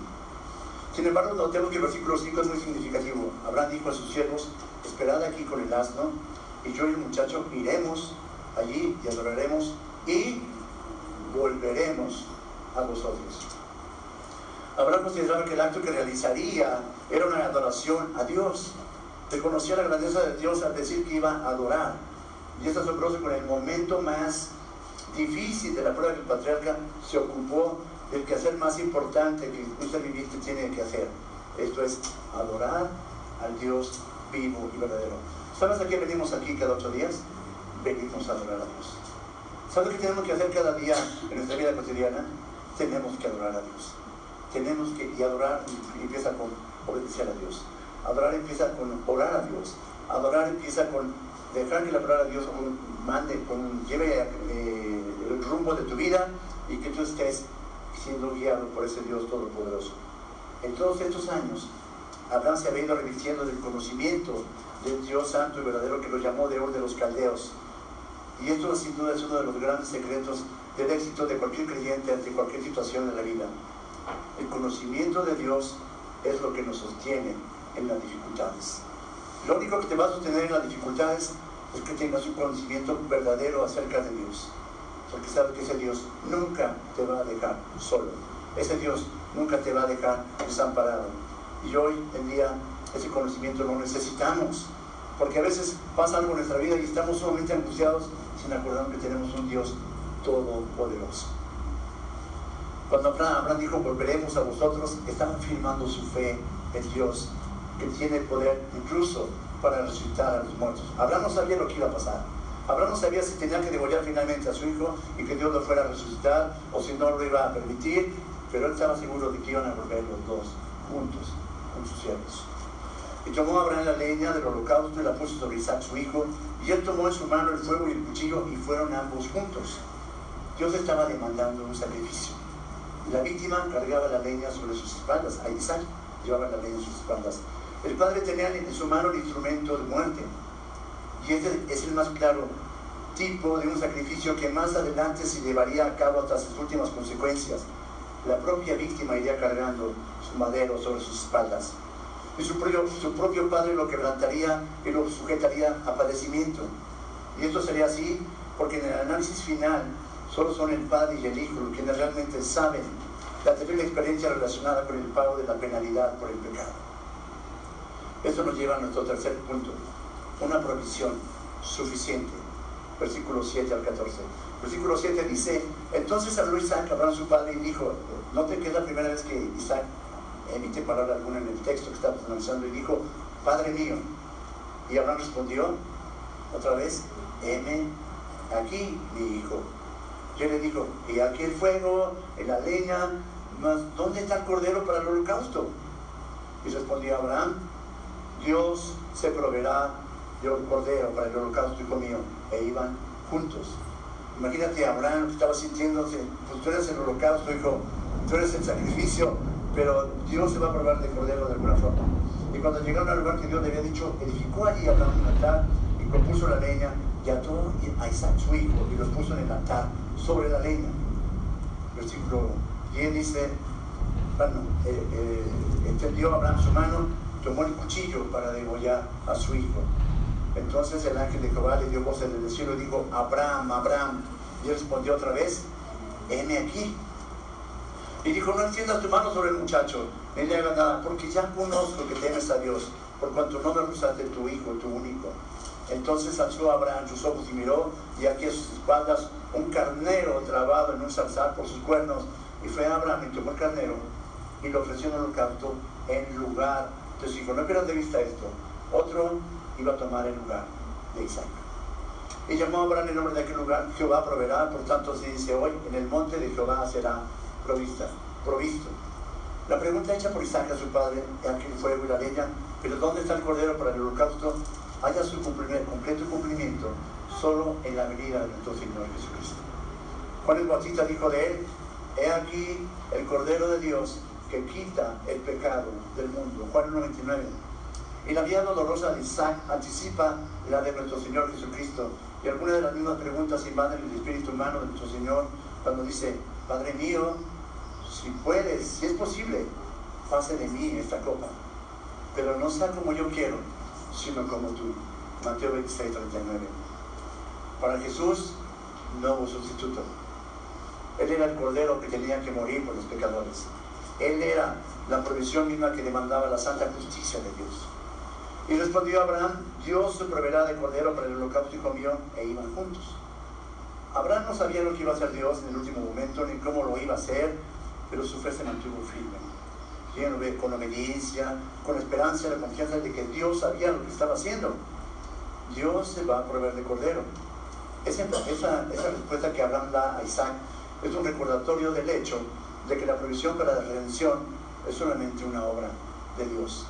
Sin embargo, notemos que el versículo 5 es muy significativo. Abraham dijo a sus siervos, esperad aquí con el asno, y yo y el muchacho iremos allí y adoraremos y volveremos a vosotros. Abraham consideraba que el acto que realizaría era una adoración a Dios. Reconocía la grandeza de Dios al decir que iba a adorar. Y es asombroso con el momento más difícil de la prueba que el patriarca se ocupó del quehacer más importante que un ser viviente tiene que hacer. Esto es adorar al Dios vivo y verdadero. ¿Sabes a qué venimos aquí cada ocho días? Venimos a adorar a Dios. ¿Sabes qué tenemos que hacer cada día en nuestra vida cotidiana? Tenemos que adorar a Dios. Tenemos que, y adorar empieza con obedecer a Dios. Adorar empieza con orar a Dios. Adorar empieza con dejar que la palabra de Dios mande, con, lleve eh, el rumbo de tu vida y que tú estés siendo guiado por ese Dios todopoderoso. En todos estos años, Abraham se había ido revistiendo del conocimiento del Dios santo y verdadero que lo llamó de Ur de los Caldeos. Y esto sin duda es uno de los grandes secretos del éxito de cualquier creyente ante cualquier situación de la vida. El conocimiento de Dios es lo que nos sostiene en las dificultades. Lo único que te va a sostener en las dificultades es que tengas un conocimiento verdadero acerca de Dios. Porque sabes que ese Dios nunca te va a dejar solo. Ese Dios nunca te va a dejar desamparado. Y hoy en día ese conocimiento lo necesitamos. Porque a veces pasa algo en nuestra vida y estamos sumamente angustiados sin acordarnos que tenemos un Dios todopoderoso. Cuando Abraham dijo, volveremos a vosotros, estaban firmando su fe en Dios, que tiene poder incluso para resucitar a los muertos. Abraham no sabía lo que iba a pasar. Abraham no sabía si tenía que devolver finalmente a su hijo y que Dios lo fuera a resucitar o si no lo iba a permitir, pero él estaba seguro de que iban a volver los dos juntos con sus siervos. Y tomó Abraham la leña del holocausto y la puso sobre Isaac su hijo, y él tomó en su mano el fuego y el cuchillo y fueron ambos juntos. Dios estaba demandando un sacrificio. La víctima cargaba la leña sobre sus espaldas, a Isaac llevaba la leña en sus espaldas. El padre tenía en su mano el instrumento de muerte. Y este es el más claro tipo de un sacrificio que más adelante se llevaría a cabo hasta sus últimas consecuencias. La propia víctima iría cargando su madero sobre sus espaldas. Y su propio, su propio padre lo quebrantaría y lo sujetaría a padecimiento. Y esto sería así porque en el análisis final solo son el padre y el hijo quienes realmente saben la terrible experiencia relacionada con el pago de la penalidad por el pecado. Esto nos lleva a nuestro tercer punto, una provisión suficiente. Versículo 7 al 14. Versículo 7 dice, entonces habló Isaac, Abraham su padre, y dijo, note que la primera vez que Isaac emite palabra alguna en el texto que estamos analizando, y dijo, Padre mío. Y Abraham respondió, otra vez, heme aquí, mi hijo. Yo le dijo, y aquí el fuego, en la leña, ¿dónde está el cordero para el holocausto? Y respondió Abraham, Dios se proveerá de un cordero para el holocausto, hijo mío. E iban juntos. Imagínate a Abraham que estaba sintiéndose, pues tú eres el holocausto, hijo, tú eres el sacrificio, pero Dios se va a probar de cordero de alguna forma. Y cuando llegaron al lugar que Dios le había dicho, edificó allí Abraham un altar y compuso la leña y ató a Isaac su hijo y los puso en el altar sobre la leña. Versículo 10 dice, bueno, eh, eh, Abraham su mano, tomó el cuchillo para degollar a su hijo. Entonces el ángel de Jehová le dio voz en el cielo y dijo, Abraham, Abraham. Y él respondió otra vez, heme aquí. Y dijo, no extiendas tu mano sobre el muchacho, ni le hagas nada, porque ya conozco que temes a Dios, por cuanto no me rehusaste tu hijo, tu único. Entonces alzó Abraham sus ojos y miró, y aquí a sus espaldas un carnero trabado en un zarzal por sus cuernos. Y fue Abraham y tomó el carnero y lo ofreció en el holocausto en lugar de su. No pierdas de vista esto. Otro iba a tomar el lugar de Isaac. Y llamó a Abraham el nombre de aquel lugar, Jehová proveerá, por tanto se dice hoy, en el monte de Jehová será provista, provisto. La pregunta hecha por Isaac a su padre, aquel fuego y la leña, pero ¿dónde está el cordero para el holocausto? Haya su cumplimiento, completo cumplimiento solo en la venida de nuestro Señor Jesucristo. Juan el Bautista dijo de él, he aquí el Cordero de Dios que quita el pecado del mundo. Juan 99. Y la vida dolorosa de Isaac anticipa la de nuestro Señor Jesucristo. Y algunas de las mismas preguntas invaden el espíritu humano de nuestro Señor cuando dice, Padre mío, si puedes, si es posible, pase de mí esta copa. Pero no sea como yo quiero, sino como tú. Mateo 26, 39. Para Jesús no hubo sustituto. Él era el cordero que tenía que morir por los pecadores. Él era la provisión misma que demandaba la santa justicia de Dios. Y respondió Abraham, Dios se proveerá de cordero para el holocausto, hijo mío, e iban juntos. Abraham no sabía lo que iba a hacer Dios en el último momento, ni cómo lo iba a hacer, pero su fe se mantuvo firme. Con obediencia, con esperanza, la confianza de que Dios sabía lo que estaba haciendo. Dios se va a proveer de cordero. Esa, esa, esa respuesta que Abraham da a Isaac es un recordatorio del hecho de que la provisión para la redención es solamente una obra de Dios.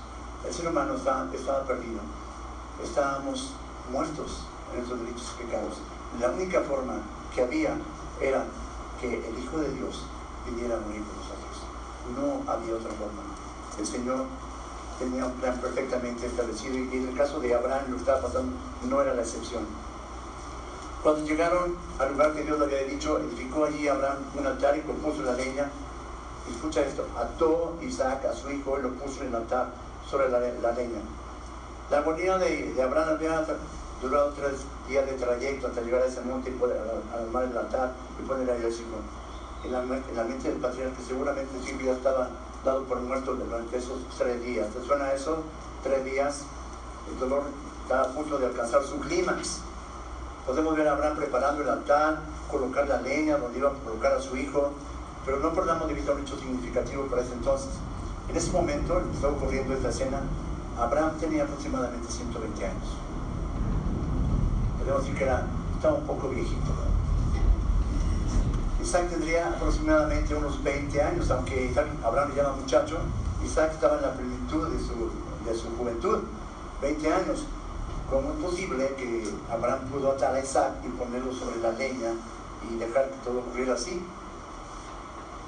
El ser humano estaba perdido. Estábamos muertos en nuestros delitos y pecados. La única forma que había era que el Hijo de Dios viniera a morir por nosotros. No había otra forma. El Señor tenía un plan perfectamente establecido y en el caso de Abraham lo estaba pasando, no era la excepción. Cuando llegaron al lugar que Dios le había dicho, edificó allí Abraham un altar y compuso la leña. Escucha esto, ató Isaac a su hijo y lo puso en el altar sobre la, leña. La agonía de, Abraham había durado tres días de trayecto hasta llegar a ese monte y poder armar el altar y poner a hijo. En la, en la mente del patriarca seguramente sí ya estaba dado por muerto durante esos tres días. ¿Te suena eso? Tres días. El dolor está a punto de alcanzar su clímax. Podemos ver a Abraham preparando el altar, colocar la leña donde iba a colocar a su hijo, pero no perdamos de vista un hecho significativo para ese entonces. En ese momento, estaba ocurriendo esta escena, Abraham tenía aproximadamente 120 años. Podemos decir que era, estaba un poco viejito. Isaac tendría aproximadamente unos 20 años, aunque Abraham le llama muchacho, Isaac estaba en la plenitud de su, de su juventud, 20 años. ¿Cómo es posible que Abraham pudo atar a Isaac y ponerlo sobre la leña y dejar que todo ocurriera así?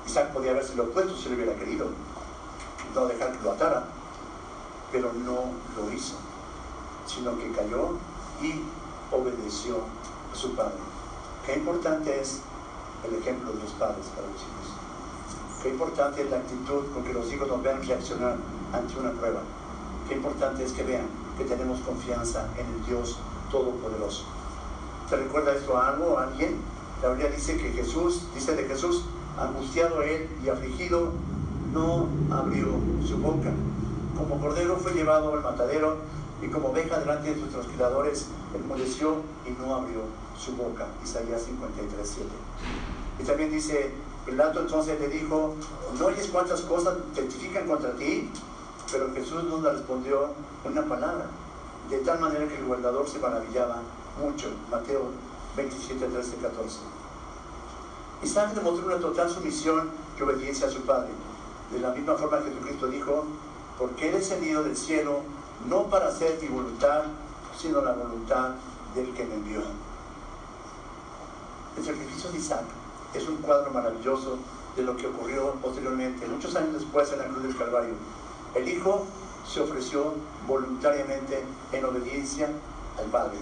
Isaac podía haberse lo opuesto si lo hubiera querido, no dejar que lo atara, pero no lo hizo, sino que cayó y obedeció a su padre. Qué importante es el ejemplo de los padres para los hijos. Qué importante es la actitud con que los hijos nos vean reaccionar ante una prueba. Qué importante es que vean que tenemos confianza en el Dios Todopoderoso. ¿Te recuerda esto a algo, a alguien? La Biblia dice que Jesús, dice de Jesús, angustiado él y afligido, no abrió su boca. Como cordero fue llevado al matadero y como oveja delante de sus trasquiladores, enmudeció y no abrió su boca. Isaías 53, 7. Y también dice, Pilato entonces le dijo, ¿no oyes cuántas cosas testifican contra ti? Pero Jesús no le respondió una palabra, de tal manera que el guardador se maravillaba mucho. Mateo 27, 13, 14. Isaac demostró una total sumisión y obediencia a su Padre. De la misma forma Jesucristo dijo, porque he descendido del cielo no para hacer mi voluntad, sino la voluntad del que me envió. El sacrificio de Isaac es un cuadro maravilloso de lo que ocurrió posteriormente, muchos años después en la cruz del Calvario. El Hijo se ofreció voluntariamente en obediencia al Padre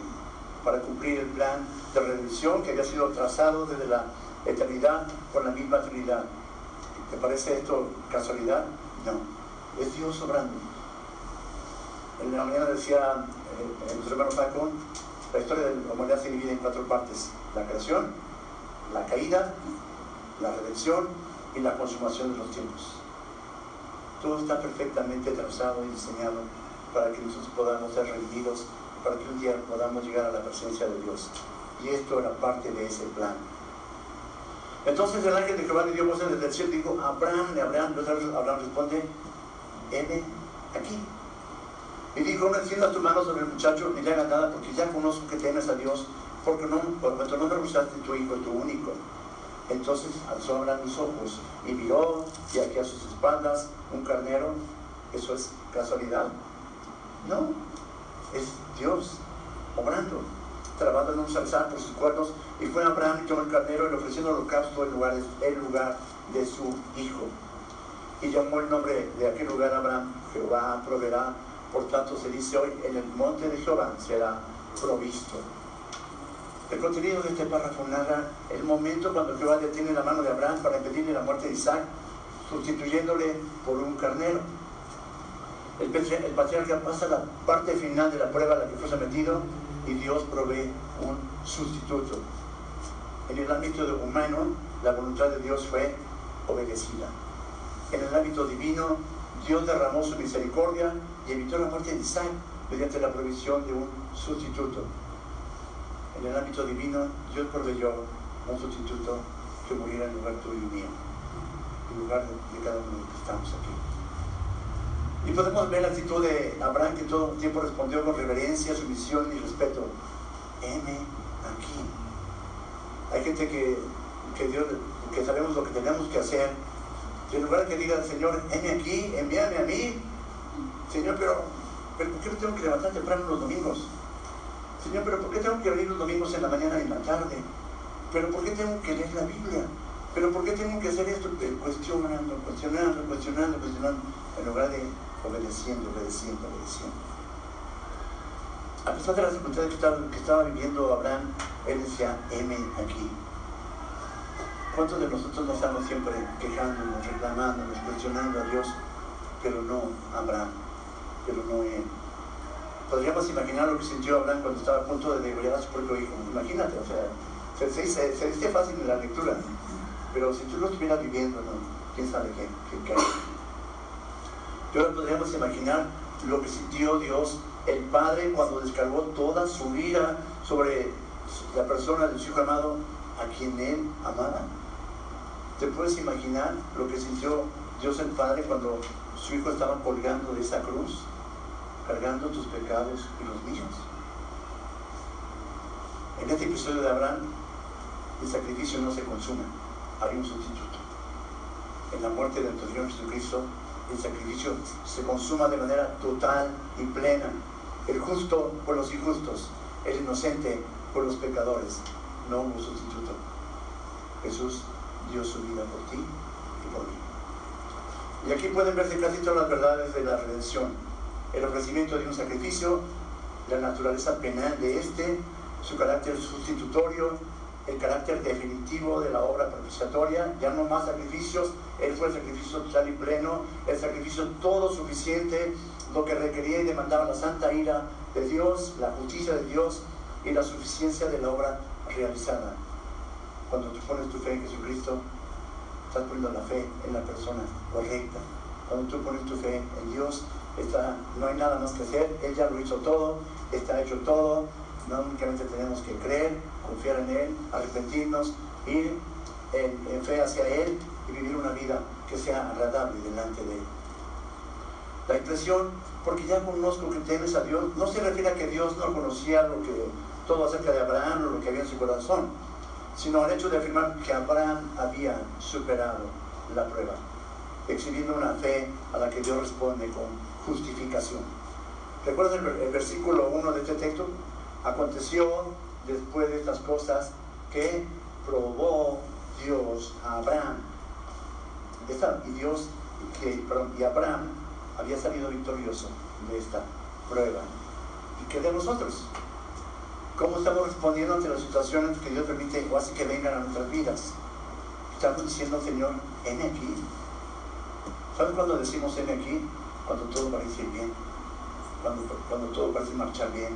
para cumplir el plan de redención que había sido trazado desde la eternidad por la misma Trinidad. ¿Te parece esto casualidad? No, es Dios obrando. En la mañana decía eh, nuestro hermano Paco, la historia de la humanidad se divide en cuatro partes. La creación, la caída, la redención y la consumación de los tiempos. Todo está perfectamente trazado y diseñado para que nosotros podamos ser redimidos, para que un día podamos llegar a la presencia de Dios. Y esto era parte de ese plan. Entonces el ángel de Jehová le dio voz desde el cielo y dijo, Abraham, Abraham, Abraham responde, heme aquí. Y dijo, no extiendas tu mano sobre el muchacho ni le hagas nada, porque ya conozco que temes a Dios, porque no, por cuanto no me gustaste tu hijo, tu único. Entonces alzó Abraham mis ojos y miró, y aquí a sus espaldas un carnero. ¿Eso es casualidad? No, es Dios obrando, trabando en un salzar por sus cuernos. Y fue Abraham y tomó el carnero y le ofreció en holocausto el lugar, el lugar de su hijo. Y llamó el nombre de aquel lugar Abraham, Jehová proveerá. Por tanto se dice hoy, en el monte de Jehová será provisto. El contenido de este párrafo narra el momento cuando Jehová detiene la mano de Abraham para impedirle la muerte de Isaac, sustituyéndole por un carnero. El, patriarca pasa la parte final de la prueba a la que fue sometido y Dios provee un sustituto. En el ámbito humano, la voluntad de Dios fue obedecida. En el ámbito divino, Dios derramó su misericordia y evitó la muerte de Isaac mediante la provisión de un sustituto en el ámbito divino, Dios proveyó un sustituto que muriera en lugar tuyo y mío, en lugar de, cada uno de los que estamos aquí. Y podemos ver la actitud de Abraham que todo el tiempo respondió con reverencia, sumisión y respeto. Heme aquí. Hay gente que, que, Dios, que sabemos lo que tenemos que hacer. Y en lugar de que diga, Señor, heme aquí, envíame a mí. Señor, pero, pero ¿por qué me tengo que levantar temprano los domingos? Señor, pero ¿por qué tengo que venir los domingos en la mañana y en la tarde? ¿Pero por qué tengo que leer la Biblia? ¿Pero por qué tengo que hacer esto? Cuestionando, cuestionando, cuestionando, cuestionando, en lugar de obedeciendo, obedeciendo, obedeciendo. A pesar de las circunstancias que estaba, viviendo Abraham, él decía, M aquí. ¿Cuántos de nosotros no estamos siempre quejándonos, reclamándonos, cuestionando a Dios? Pero no Abraham, pero no él. Podríamos imaginar lo que sintió Abraham cuando estaba a punto de degollar a su propio hijo. Imagínate, o sea, se, dice fácil en la lectura, pero si tú lo estuvieras viviendo, ¿no? quién sabe qué, qué, qué. Y ahora podríamos imaginar lo que sintió Dios, el Padre, cuando descargó toda su ira sobre la persona de su hijo amado, a quien él amaba. ¿Te puedes imaginar lo que sintió Dios el Padre cuando su hijo estaba colgando de esa cruz, cargando tus pecados y los míos? En este episodio de Abraham, el sacrificio no se consuma, hay un sustituto. En la muerte de nuestro Señor Jesucristo, el sacrificio se consuma de manera total y plena. El justo por los injustos, el inocente por los pecadores. No hubo sustituto. Jesús dio su vida por ti y por mí. Y aquí pueden verse casi todas las verdades de la redención. El ofrecimiento de un sacrificio, la naturaleza penal de este, su carácter sustitutorio, el carácter definitivo de la obra propiciatoria, ya no más sacrificios, Él fue el sacrificio total y pleno, el sacrificio todo suficiente, lo que requería y demandaba la santa ira de Dios, la justicia de Dios y la suficiencia de la obra realizada. Cuando tú pones tu fe en Jesucristo, estás poniendo la fe en la persona correcta. Cuando tú pones tu fe en Dios, está, no hay nada más que hacer, Él ya lo hizo todo, está hecho todo, no únicamente tenemos que creer, confiar en Él, arrepentirnos, ir en, fe hacia Él y vivir una vida que sea agradable delante de Él. La impresión, porque ya conozco que temes a Dios, no se refiere a que Dios no conocía lo que, todo acerca de Abraham o lo que había en su corazón, sino al hecho de afirmar que Abraham había superado la prueba, exhibiendo una fe a la que Dios responde con justificación. ¿Recuerdas el, el versículo 1 de este texto? Aconteció después de estas cosas que probó Dios a Abraham. Y Dios, y Abraham había salido victorioso de esta prueba. ¿Y qué de nosotros? ¿Cómo estamos respondiendo ante las situaciones que Dios permite o hace que vengan a nuestras vidas? Estamos diciendo, Señor, en aquí. ¿Sabes cuando decimos en aquí? Cuando todo parece bien, cuando, cuando todo parece marchar bien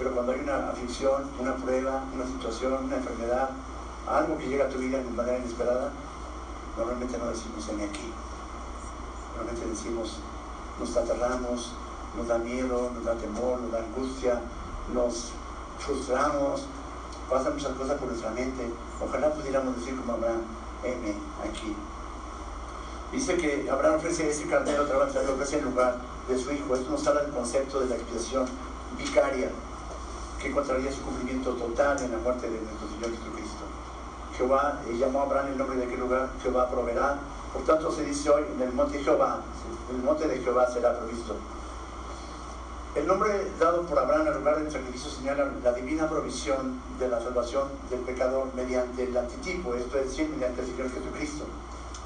pero cuando hay una aflicción, una prueba, una situación, una enfermedad, algo que llega a tu vida de manera inesperada, normalmente no decimos en aquí. Normalmente decimos, nos aterramos, nos da miedo, nos da temor, nos da angustia, nos frustramos, pasan muchas cosas por nuestra mente. Ojalá pudiéramos decir como Abraham, M aquí. Dice que Abraham ofrece ese cardero, otra vez ofrece en lugar de su hijo. Esto nos habla del concepto de la expiación vicaria que encontraría su cumplimiento total en la muerte de nuestro Señor Jesucristo. Jehová eh, llamó a Abraham el nombre de aquel lugar, Jehová proveerá. Por tanto se dice hoy, en el monte Jehová, el monte de Jehová será provisto. El nombre dado por Abraham al lugar del sacrificio señala la divina provisión de la salvación del pecador mediante el antitipo, esto es decir, mediante el Señor Jesucristo,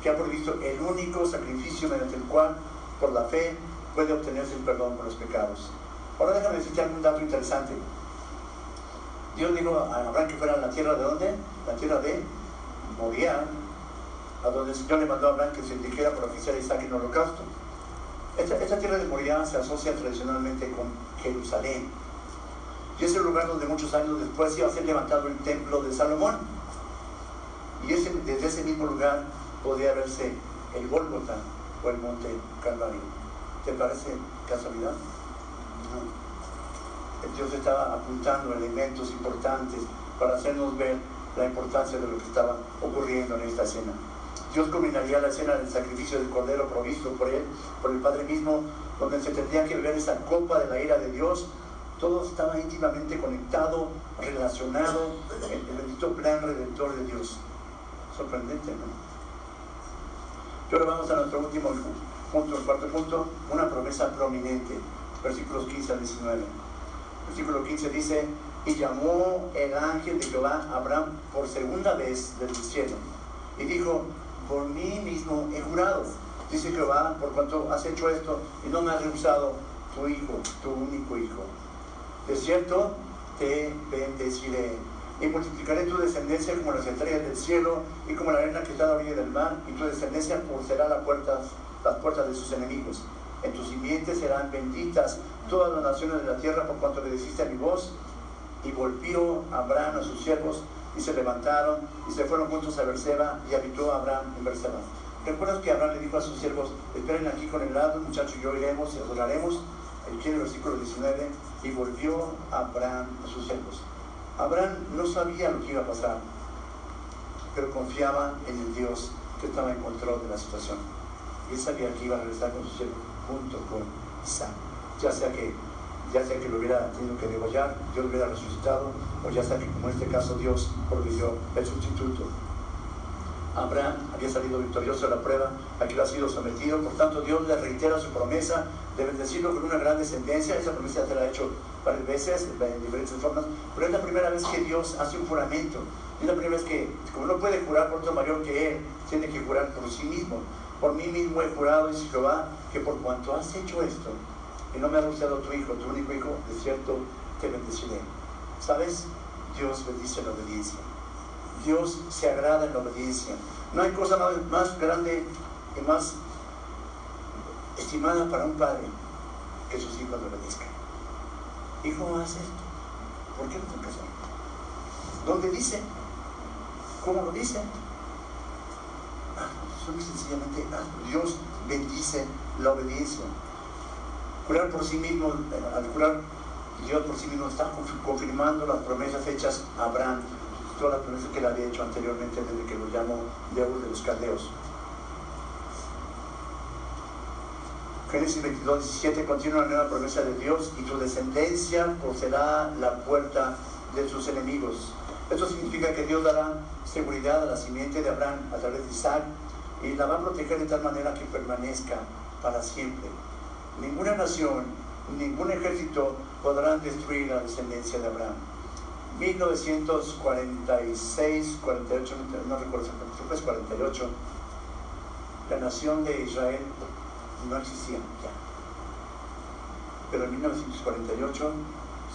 que ha provisto el único sacrificio mediante el cual, por la fe, puede obtenerse el perdón por los pecados. Ahora déjame decirte algún dato interesante. Dios dijo a Abraham que fuera a la tierra de dónde? La tierra de Moriah, a donde el Señor le mandó a Abraham que se dijera por oficiar a Isaac en holocausto. Esta, tierra de Moriah se asocia tradicionalmente con Jerusalén. Y es el lugar donde muchos años después iba a ser levantado el templo de Salomón. Y desde ese mismo lugar podía verse el Gólgota o el monte Calvario. ¿Te parece casualidad? No. Dios estaba apuntando elementos importantes para hacernos ver la importancia de lo que estaba ocurriendo en esta escena. Dios combinaría la escena del sacrificio del Cordero provisto por él, por el Padre mismo, donde se tendría que beber esa copa de la ira de Dios. Todo estaba íntimamente conectado, relacionado en el bendito plan redentor de Dios. Sorprendente, ¿no? Y ahora vamos a nuestro último punto, el cuarto punto, una promesa prominente, versículos 15 al 19 versículo 15 dice, y llamó el ángel de Jehová a Abraham por segunda vez del cielo, y dijo, por mí mismo he jurado, dice Jehová, por cuanto has hecho esto y no me has rehusado tu hijo, tu único hijo. De cierto, te bendeciré. Y multiplicaré tu descendencia como las estrellas del cielo y como la arena que está a la orilla del mar, y tu descendencia pulsará las puertas, las puertas de sus enemigos. En tus simientes serán benditas todas las naciones de la tierra por cuanto le deciste a mi voz. Y volvió Abraham a sus siervos y se levantaron y se fueron juntos a Berseba y habitó Abraham en Berseba. ¿Recuerdas que Abraham le dijo a sus siervos, esperen aquí con el lado, muchachos, yo iremos y adoraremos? Aquí en el versículo 19, y volvió Abraham a sus siervos. Abraham no sabía lo que iba a pasar, pero confiaba en el Dios que estaba en control de la situación. Y él sabía que iba a regresar con sus siervos junto con Isaac. Ya sea que ya sea que lo hubiera tenido que degollar, Dios lo hubiera resucitado, o ya sea que como en este caso Dios proveyó el sustituto. Abraham había salido victorioso de la prueba, aquí lo ha sido sometido, por tanto Dios le reitera su promesa de bendecirlo con una gran descendencia, esa promesa se la ha hecho varias veces, en diferentes formas, pero es la primera vez que Dios hace un juramento, es la primera vez que, como no puede jurar por otro mayor que Él, tiene que jurar por sí mismo. Por mí mismo he jurado, dice Jehová, que por cuanto has hecho esto, y no me ha anunciado tu hijo, tu único hijo, de cierto te bendeciré. ¿Sabes? Dios bendice la obediencia. Dios se agrada en la obediencia. No hay cosa más, grande y más estimada para un padre que sus hijos le obedezcan. Hijo, haz esto. ¿Por qué no te hacer? ¿Dónde dice? ¿Cómo lo dice? Solo sencillamente Dios bendice la obediencia. Curar por sí mismo, al curar Dios por sí mismo está confirmando las promesas hechas a Abraham, todas las promesas que él había hecho anteriormente desde que lo llamó de de los Caldeos. Génesis 22, 17 continúa la nueva promesa de Dios y tu descendencia poseerá la puerta de sus enemigos. Esto significa que Dios dará seguridad a la simiente de Abraham a través de Isaac y la va a proteger de tal manera que permanezca para siempre. Ninguna nación, ningún ejército podrán destruir la descendencia de Abraham. 1946, 48, no recuerdo exactamente, 48, la nación de Israel no existía ya. Pero en 1948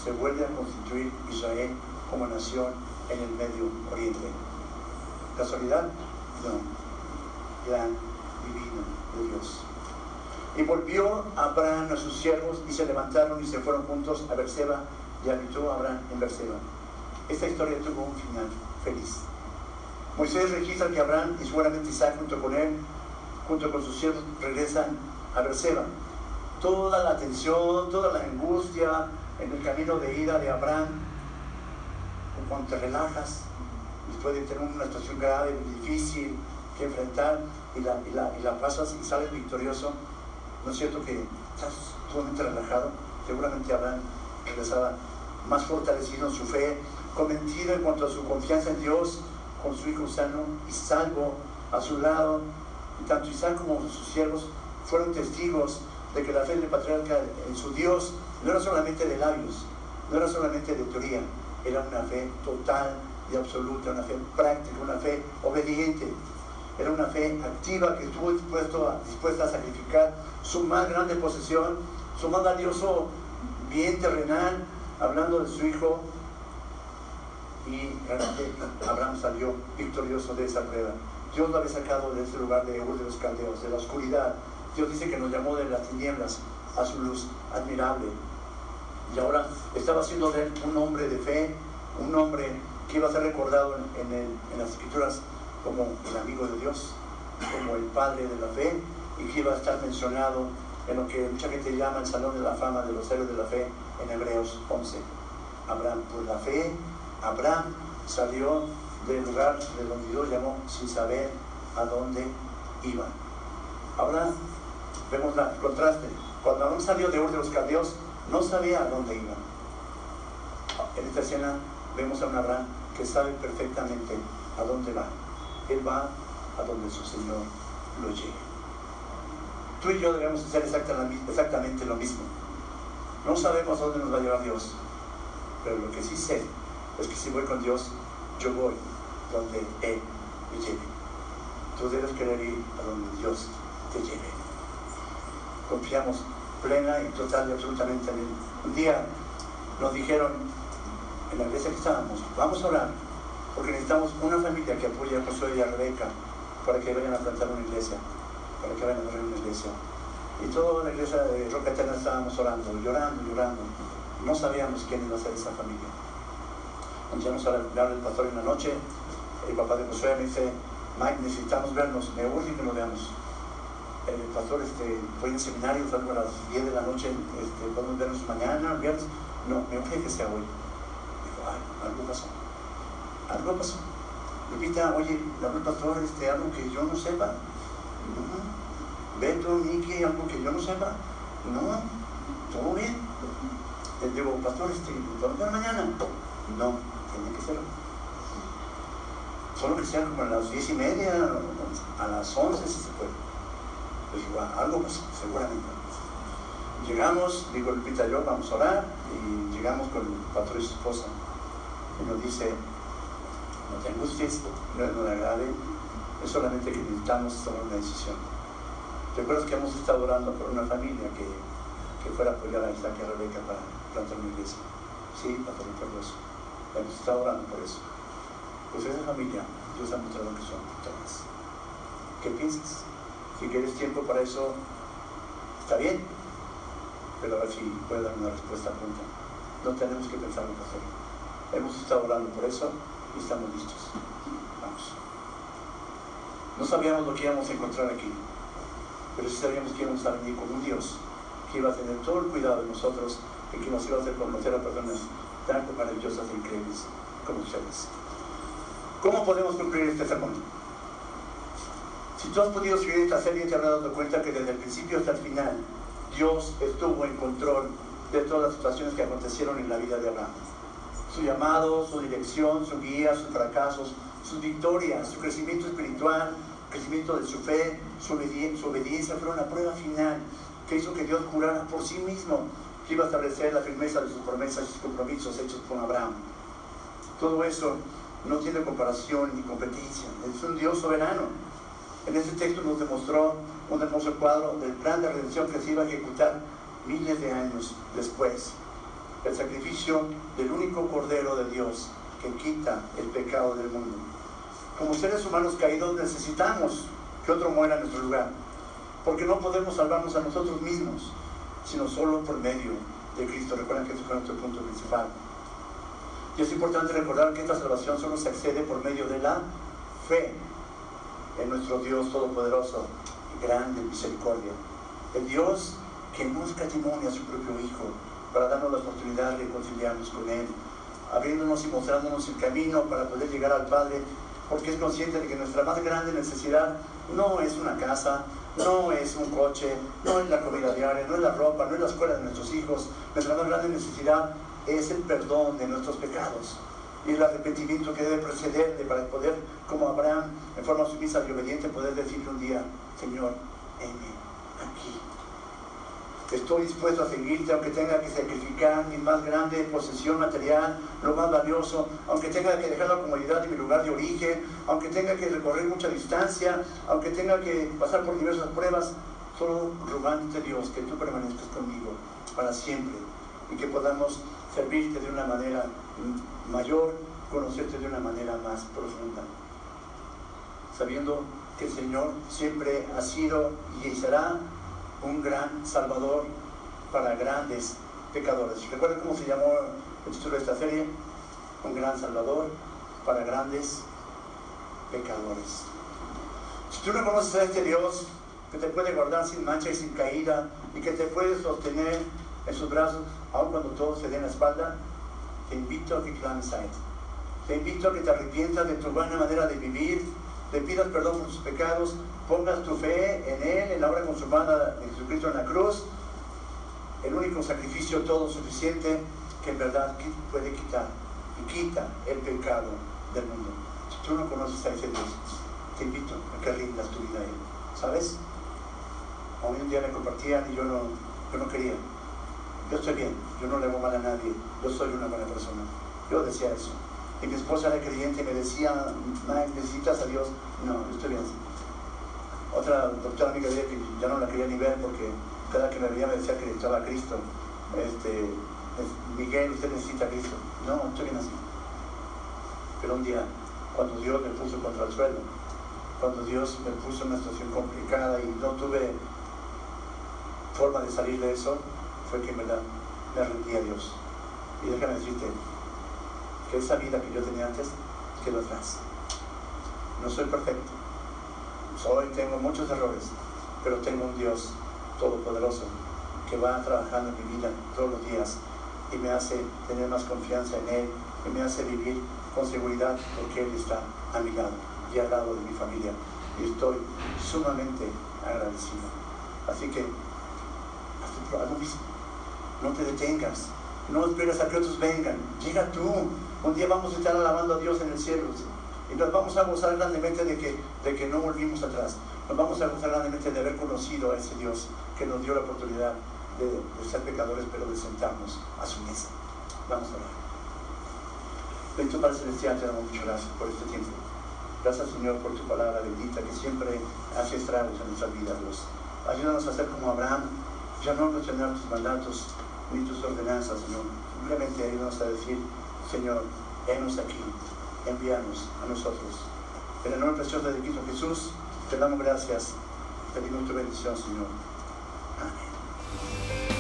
se vuelve a constituir Israel como nación en el Medio Oriente. ¿Casualidad? No. Divino de Dios. Y volvió Abraham a sus siervos y se levantaron y se fueron juntos a Berseba y habitó Abraham en Berseba. Esta historia tuvo un final feliz. Moisés registra que Abraham y seguramente Isaac junto con él, junto con sus siervos, regresan a Berseba. Toda la tensión, toda la angustia en el camino de ida de Abraham, cuando te relajas, después de tener una situación grave, difícil que enfrentar, y la, y la, y la pasas y sales victorioso, ¿No es cierto que estás totalmente relajado? Seguramente Abraham regresaba más fortalecido en su fe, convencido en cuanto a su confianza en Dios, con su hijo sano y salvo a su lado. Y tanto Isaac como sus siervos fueron testigos de que la fe del patriarca en su Dios no era solamente de labios, no era solamente de teoría, era una fe total y absoluta, una fe práctica, una fe obediente. Era una fe activa que estuvo dispuesto a, dispuesta a sacrificar su más grande posesión, su más valioso bien terrenal, hablando de su hijo. Y Abraham salió victorioso de esa prueba. Dios lo había sacado de ese lugar de Ur de los Caldeos, de la oscuridad. Dios dice que nos llamó de las tinieblas a su luz admirable. Y ahora estaba siendo de él un hombre de fe, un hombre que iba a ser recordado en, en las escrituras como el amigo de Dios, como el padre de la fe, y que iba a estar mencionado en lo que mucha gente llama el Salón de la Fama de los Héroes de la Fe en Hebreos 11. Abraham, por la fe, Abraham salió del lugar de donde Dios llamó sin saber a dónde iba. Ahora vemos el contraste. Cuando Abraham salió de Ur de los Caldeos, no sabía a dónde iba. En esta escena vemos a un Abraham que sabe perfectamente a dónde va. Él va a donde su Señor lo lleve. Tú y yo debemos hacer exactamente lo mismo. No sabemos dónde nos va a llevar Dios, pero lo que sí sé es que si voy con Dios, yo voy donde Él me lleve. Tú debes querer ir a donde Dios te lleve. Confiamos plena y total y absolutamente en Él. Un día nos dijeron en la iglesia que estábamos, vamos a orar, porque necesitamos una familia que apoye a Josué y a Rebeca para que vayan a plantar una iglesia, para que vayan a abrir una iglesia. Y toda la iglesia de Roca Eterna estábamos orando, llorando, llorando. No sabíamos quién iba a ser esa familia. Empezamos a hablar pastor en la noche, el papá de Josué me dice, Mike, necesitamos vernos, me urge que nos veamos. El pastor este, fue en seminario, salgo a las 10 de la noche, este, podemos vernos mañana, viernes. No, me urge que sea hoy. Dijo, ay, algo pasó. Algo pasó. Lupita, oye, el pastor, este, algo que yo no sepa. Beto, Miki, algo que yo no sepa. No, todo bien. Le digo, pastor, este, ¿podemos ver mañana? No, tiene que ser solo que sea como a las diez y media, a las once si se puede. Pues igual, algo pasó, seguramente. Llegamos, digo Lupita yo, vamos a orar, y llegamos con el pastor y su esposa. Y nos dice, no te angusties, no, le agrade, es solamente que necesitamos tomar una decisión. Recuerdas que hemos estado orando por una familia que, que fuera a apoyar a Isaac y a Rebeca para plantar una iglesia. Sí, pastor, eso. Hemos estado orando por eso. Pues esa familia, Dios ha mostrado que son ustedes. ¿Qué piensas? Si quieres tiempo para eso, está bien, pero a ver si puede dar una respuesta pronta. No tenemos que pensar en hacer. Hemos estado orando por eso estamos listos. Vamos. No sabíamos lo que íbamos a encontrar aquí, pero sí sabíamos que íbamos a venir con un Dios que iba a tener todo el cuidado de nosotros y que nos iba a hacer conocer a personas tan maravillosas e increíbles como ustedes. ¿Cómo podemos cumplir este sermón? Si tú has podido seguir esta serie, te habrás dado cuenta que desde el principio hasta el final, Dios estuvo en control de todas las situaciones que acontecieron en la vida de Abraham. Su llamado, su dirección, su guía, sus fracasos, sus victorias, su crecimiento espiritual, crecimiento de su fe, su, obediencia, fueron la prueba final que hizo que Dios jurara por sí mismo que iba a establecer la firmeza de sus promesas y sus compromisos hechos con Abraham. Todo eso no tiene comparación ni competencia, es un Dios soberano. En este texto nos demostró un hermoso cuadro del plan de redención que se iba a ejecutar miles de años después. El sacrificio del único Cordero de Dios que quita el pecado del mundo. Como seres humanos caídos necesitamos que otro muera en nuestro lugar, porque no podemos salvarnos a nosotros mismos, sino solo por medio de Cristo. Recuerden que ese fue nuestro punto principal. Y es importante recordar que esta salvación solo se accede por medio de la fe en nuestro Dios Todopoderoso grande misericordia. El Dios que no escatimone a su propio Hijo para darnos la oportunidad de reconciliarnos con Él, abriéndonos y mostrándonos el camino para poder llegar al Padre, porque es consciente de que nuestra más grande necesidad no es una casa, no es un coche, no es la comida diaria, no es la ropa, no es la escuela de nuestros hijos. Nuestra más grande necesidad es el perdón de nuestros pecados y el arrepentimiento que debe precederle para poder, como Abraham, en forma sumisa y obediente, poder decirle un día, Señor, aquí. Estoy dispuesto a seguirte aunque tenga que sacrificar mi más grande posesión material, lo más valioso, aunque tenga que dejar la comodidad de mi lugar de origen, aunque tenga que recorrer mucha distancia, aunque tenga que pasar por diversas pruebas, solo rogándote Dios que tú permanezcas conmigo para siempre y que podamos servirte de una manera mayor, conocerte de una manera más profunda. Sabiendo que el Señor siempre ha sido y será un gran Salvador para grandes pecadores. ¿Recuerdan cómo se llamó el título de esta serie? Un gran Salvador para grandes pecadores. Si tú no conoces a este Dios que te puede guardar sin mancha y sin caída y que te puede sostener en sus brazos, aun cuando todo se dé en la espalda, te invito a que clames a Él. Te invito a que te arrepientas de tu buena manera de vivir, le pidas perdón por tus pecados, pongas tu fe en Él, en la obra consumada de Jesucristo en la cruz, el único sacrificio todo suficiente que en verdad puede quitar y quita el pecado del mundo. Si tú no conoces a ese Dios, te invito a que rindas tu vida a Él. ¿Sabes? A mí un día me compartían y yo no, yo no quería yo estoy bien, yo no le hago mal a nadie, yo soy una buena persona. Yo decía eso. Y mi esposa era creyente y me decía, ¿necesitas a Dios? No, yo estoy bien. Otra doctora amiga decía que ya no la quería ni ver porque cada que me veía me decía que estaba a Cristo. Este, Miguel, usted necesita Cristo. No, estoy bien así. Pero un día, cuando Dios me puso contra el suelo, cuando Dios me puso en una situación complicada y no tuve forma de salir de eso, fue que me, la, me rendí a Dios. Y déjame decirte que esa vida que yo tenía antes quedó atrás. No soy perfecto. Soy, tengo muchos errores, pero tengo un Dios todopoderoso que va trabajando en mi vida todos los días y me hace tener más confianza en Él y me hace vivir con seguridad porque Él está a mi lado y al lado de mi familia y estoy sumamente agradecido. Así que, lo mismo. No te detengas. No esperes a que otros vengan. Llega tú. Un día vamos a estar alabando a Dios en el cielo. Y nos vamos a gozar grandemente de que, de que no volvimos atrás. Nos vamos a gozar grandemente de haber conocido a ese Dios que nos dio la oportunidad de, ser pecadores, pero de sentarnos a su mesa. Vamos a orar. Bendito Padre Celestial, te damos muchas gracias por este tiempo. Gracias, Señor, por tu palabra bendita que siempre hace estragos en nuestras vidas, Dios. Ayúdanos a ser como Abraham, ya no cuestionar tus mandatos ni tus ordenanzas, Señor. Simplemente ayúdanos a decir, Señor, henos aquí, envíanos a nosotros. En el nombre precioso de Cristo Jesús, te damos gracias. te Pedimos tu bendición, Señor. Amén.